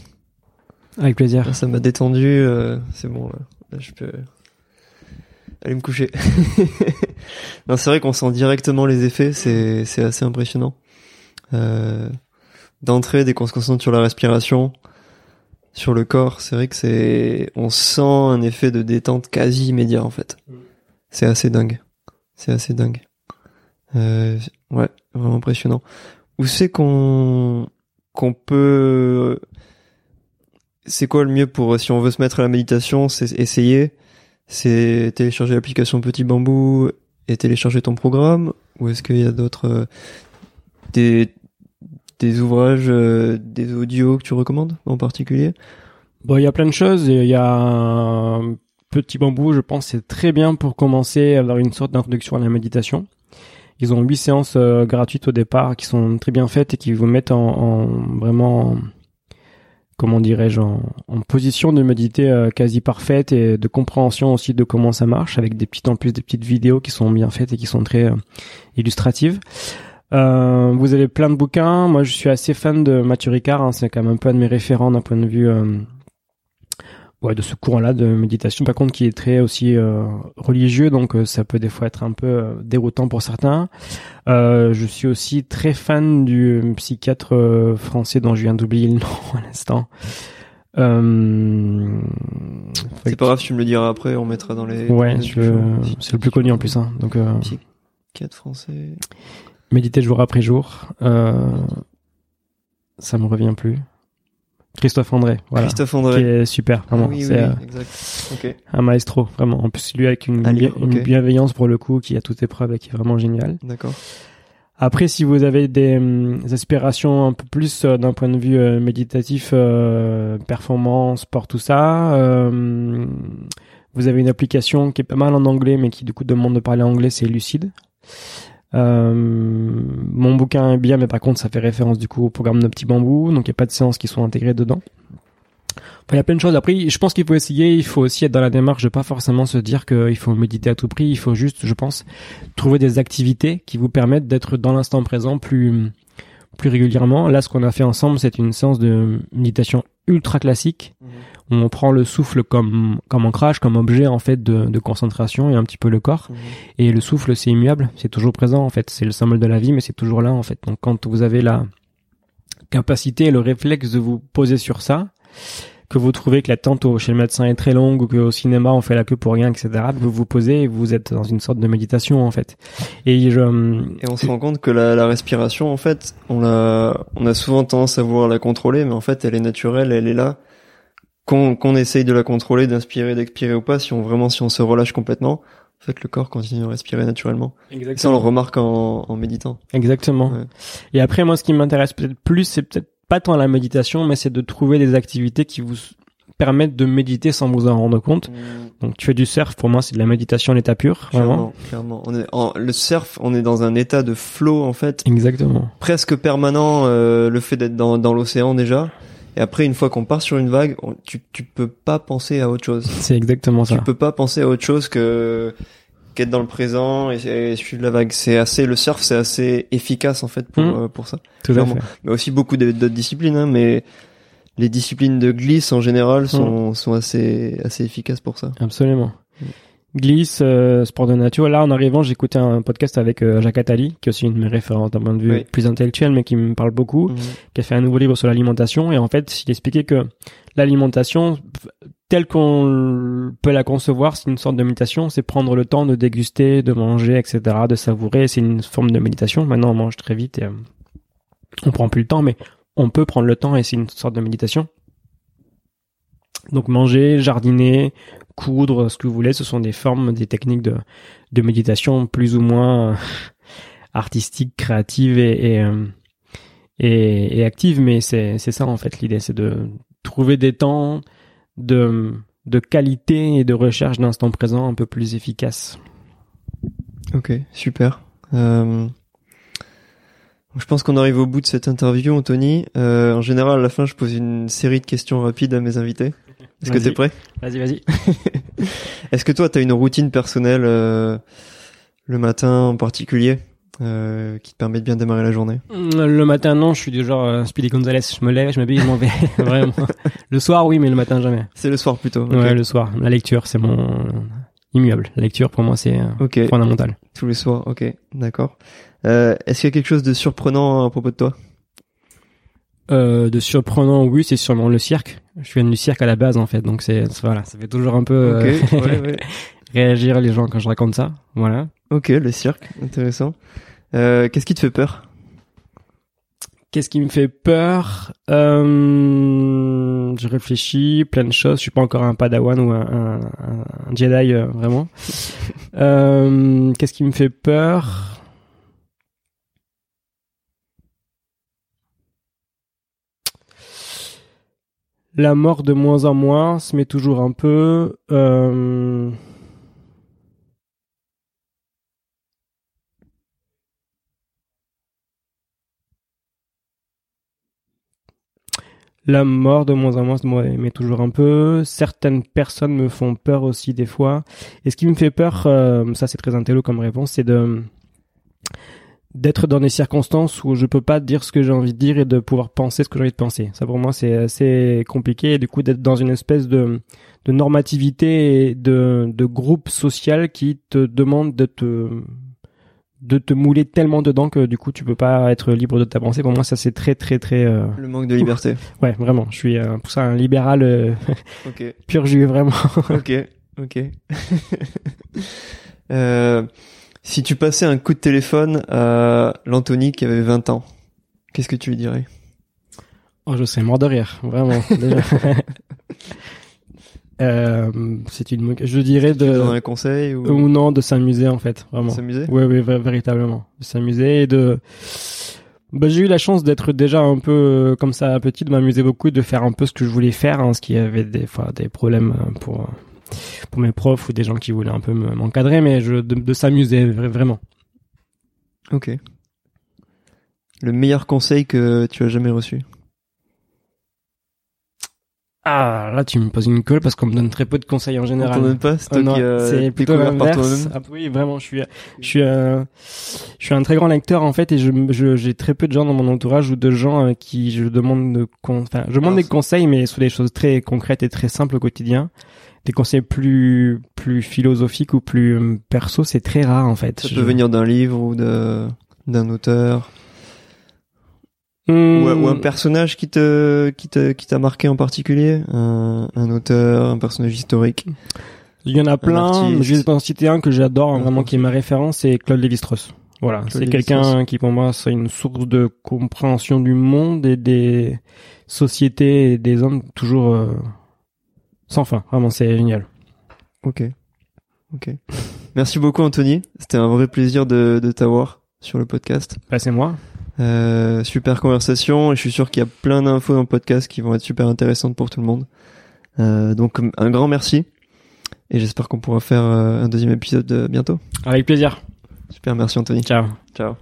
Avec plaisir. Ça m'a détendu, euh, c'est bon, là. je peux aller me coucher. [LAUGHS] non, c'est vrai qu'on sent directement les effets, c'est, c'est assez impressionnant. Euh, d'entrée, dès qu'on se concentre sur la respiration, sur le corps, c'est vrai que c'est, on sent un effet de détente quasi immédiat en fait. Mm. C'est assez dingue. C'est assez dingue. Euh, ouais, vraiment impressionnant. Où c'est qu'on qu'on peut c'est quoi le mieux pour si on veut se mettre à la méditation, c'est essayer, c'est télécharger l'application Petit Bambou et télécharger ton programme ou est-ce qu'il y a d'autres euh, des des ouvrages, euh, des audios que tu recommandes en particulier? Bon, il y a plein de choses. Il y a un petit bambou, je pense, c'est très bien pour commencer à avoir une sorte d'introduction à la méditation. Ils ont huit séances euh, gratuites au départ qui sont très bien faites et qui vous mettent en, vraiment, comment dirais-je, en, position de méditer euh, quasi parfaite et de compréhension aussi de comment ça marche avec des petites en plus des petites vidéos qui sont bien faites et qui sont très illustratives. Euh, vous avez plein de bouquins. Moi, je suis assez fan de Mathieu Ricard. Hein. C'est quand même un peu un de mes référents d'un point de vue euh, ouais, de ce courant-là de méditation. Par contre, qui est très aussi euh, religieux, donc ça peut des fois être un peu déroutant pour certains. je suis aussi très fan du psychiatre français dont je viens d'oublier le [LAUGHS] nom à l'instant. Euh, c'est pas grave, tu me le diras après, on mettra dans les. Ouais, c'est le plus connu en plus. Hein, donc. Psychiatre français. Méditer jour après jour. Euh, ça me revient plus. Christophe André, voilà. Christophe André. Qui est super, vraiment. Oui, c'est oui, exact. Okay. un maestro, vraiment. En plus, lui avec une, une bienveillance pour le coup, qui a toute épreuve et qui est vraiment génial. D'accord. Après, si vous avez des, hum, aspirations un peu plus euh, d'un point de vue euh, méditatif, euh, performance, sport, tout ça, euh, Vous avez une application qui est pas mal en anglais, mais qui du coup demande de parler anglais, c'est Lucide. Euh, mon bouquin est bien, mais par contre, ça fait référence du coup au programme de Petit Bambou, donc il n'y a pas de séances qui sont intégrées dedans. il y a plein de choses. Après, je pense qu'il faut essayer. Il faut aussi être dans la démarche de pas forcément se dire qu'il faut méditer à tout prix. Il faut juste, je pense, trouver des activités qui vous permettent d'être dans l'instant présent plus plus régulièrement. Là, ce qu'on a fait ensemble, c'est une séance de méditation ultra classique. Mhm. On prend le souffle comme comme ancrage, comme objet en fait de, de concentration et un petit peu le corps. Mhm. Et le souffle, c'est immuable, c'est toujours présent en fait. C'est le symbole de la vie, mais c'est toujours là en fait. Donc quand vous avez la capacité et le réflexe de vous poser sur ça, que vous trouvez que l'attente chez le médecin est très longue ou qu'au cinéma on fait la queue pour rien, etc. Vous vous posez et vous êtes dans une sorte de méditation en fait. Et, je, et on se rend compte que la, la respiration en fait, on la, on a souvent tendance à vouloir la contrôler, mais en fait elle est naturelle, elle est là. Qu'on qu'on essaye de la contrôler, d'inspirer, d'expirer ou pas, si on vraiment si on se relâche complètement, en fait, le corps continue à respirer naturellement. Exactement. Ça, on le remarque en, en méditant. Exactement. Et après, moi, ce qui m'intéresse peut-être plus, c'est peut-être pas tant la méditation, mais c'est de trouver des activités qui vous permettent de méditer sans vous en rendre compte. Mm. Donc tu fais du surf, pour moi c'est de la méditation en état pur, vraiment. Clairement, On est en, le surf, on est dans un état de flow en fait. Exactement. Presque permanent, euh, le fait d'être dans, dans l'océan déjà. Et après, une fois qu'on part sur une vague, tu tu peux pas penser à autre chose. C'est exactement ça. Tu peux pas penser à autre chose que qu'être dans le présent et, suivre la vague. C'est assez le surf, c'est assez efficace en fait pour mmh. euh, pour ça. Tout à fait. Mais aussi beaucoup d'autres disciplines, hein, mais les disciplines de glisse en général sont mmh. sont assez assez efficaces pour ça. Absolument. Mmh. Glisse, euh, sport de nature. Là, en arrivant, écouté un podcast avec euh, Jacques Attali, qui est aussi une de mes références d'un point de vue plus intellectuel, mais qui me parle beaucoup, qui a fait un nouveau livre sur l'alimentation. Et en fait, il expliquait que l'alimentation, telle qu'on peut la concevoir, c'est une sorte de méditation, c'est prendre le temps de déguster, de manger, etc., de savourer, c'est une forme de méditation. Maintenant, on mange très vite et euh, on prend plus le temps, mais on peut prendre le temps et c'est une sorte de méditation. Donc manger, jardiner, coudre, ce que vous voulez, ce sont des formes, des techniques de, de méditation plus ou moins euh, artistiques, créatives et, et, euh, actives, mais c'est ça en fait l'idée, c'est de trouver des temps, de, qualité et de recherche d'instant présent un peu plus efficace. Ok, super. Euh, je pense qu'on arrive au bout de cette interview, Anthony. En général, à la fin, je pose une série de questions rapides à mes invités. Est-ce que t'es prêt? Vas-y, vas-y. [LAUGHS] Est-ce que toi, tu as une routine personnelle euh, le matin en particulier euh, qui te permet de bien démarrer la journée? Mm, Le matin, non, je suis du genre euh, Speedy Gonzalez. Je me lève, je m'habille, je m'en vais. [LAUGHS] Vraiment. Le soir, oui, mais le matin, jamais. C'est le soir plutôt. Ouais, le soir. La lecture, c'est mon immuable. La lecture, pour moi, c'est euh, fondamental. Tous les soirs, ok, d'accord. Euh, Est-ce qu'il y a quelque chose de surprenant à propos de toi? Euh, de surprenant, oui, c'est sûrement le cirque. Je viens du cirque à la base, en fait, donc c'est voilà, ça fait toujours un peu okay, ouais, ouais. [LAUGHS] réagir les gens quand je raconte ça. Voilà. Ok, le cirque, intéressant. Euh, Qu'est-ce qui te fait peur? Qu'est-ce qui me fait peur? Euh, Je réfléchis, plein de choses. Je suis pas encore un Padawan ou un, un, Jedi euh, vraiment. [LAUGHS] euh, Qu'est-ce qui me fait peur? La mort de moins en moins, se met toujours un peu. Euh, La mort de moins en moins moi mais toujours un peu. Certaines personnes me font peur aussi des fois. Et ce qui me fait peur, euh, ça c'est très intello comme réponse, c'est de d'être dans des circonstances où je peux pas dire ce que j'ai envie de dire et de pouvoir penser ce que j'ai envie de penser. Ça pour moi c'est assez compliqué et du coup d'être dans une espèce de, de normativité et de, de groupe social qui te demande de te de te mouler tellement dedans que du coup tu peux pas être libre de ta pensée. Pour moi, ça c'est très très très euh... le manque de liberté. Ouais, vraiment. Je suis euh, pour ça un libéral euh... [LAUGHS] okay. pur jus vraiment. ok, ok. [LAUGHS] euh, si tu passais un coup de téléphone à l'Anthony qui avait 20 ans, qu'est-ce que tu lui dirais? Oh, je serais mort de rire, vraiment. [LAUGHS] Euh, c'est une, je dirais de. Dans un conseil ou... ou non, de s'amuser en fait, vraiment. S'amuser? Oui, oui, véritablement, de s'amuser et de. Bah, j'ai eu la chance d'être déjà un peu euh, comme ça petit, de m'amuser beaucoup, de faire un peu ce que je voulais faire, hein, ce qui avait des fois des problèmes euh, pour pour mes profs ou des gens qui voulaient un peu me- m'encadrer, mais je, de, de s'amuser vra- vraiment. Ok. Le meilleur conseil que tu as jamais reçu? Ah, là, tu me poses une colle parce qu'on me donne très peu de conseils en On général. t'en donne pas C'est as c'est plutôt l'inverse. toi-même Ah, oui, vraiment, je suis, je suis, euh, je suis un très grand lecteur en fait, et je, je- j'ai très peu de gens dans mon entourage ou de gens avec qui je demande de, con- enfin, je demande Ah, des conseils, mais sur des choses très concrètes et très simples au quotidien. Des conseils plus, plus philosophiques ou plus euh, perso, c'est très rare en fait. Ça Je- peut venir d'un livre ou de d'un auteur Hmm, ou, un- ou un personnage qui te qui te qui t'a marqué en particulier? Un, un auteur un personnage historique? Il y en a plein, je vais en citer un que j'adore, Un vraiment, qui est ma référence, c'est Claude Lévi-Strauss. Voilà, c'est quelqu'un qui pour moi c'est une source de compréhension du monde et des sociétés et des hommes toujours euh, sans fin. Vraiment, c'est génial. ok ok merci beaucoup Anthony c'était un vrai plaisir de de t'avoir sur le podcast Bah, c'est moi. Euh, super conversation et je suis sûr qu'il y a plein d'infos dans le podcast qui vont être super intéressantes pour tout le monde. Euh, donc un grand merci et j'espère qu'on pourra faire euh, un deuxième épisode bientôt. Avec plaisir. Super, merci Anthony. Ciao. Ciao.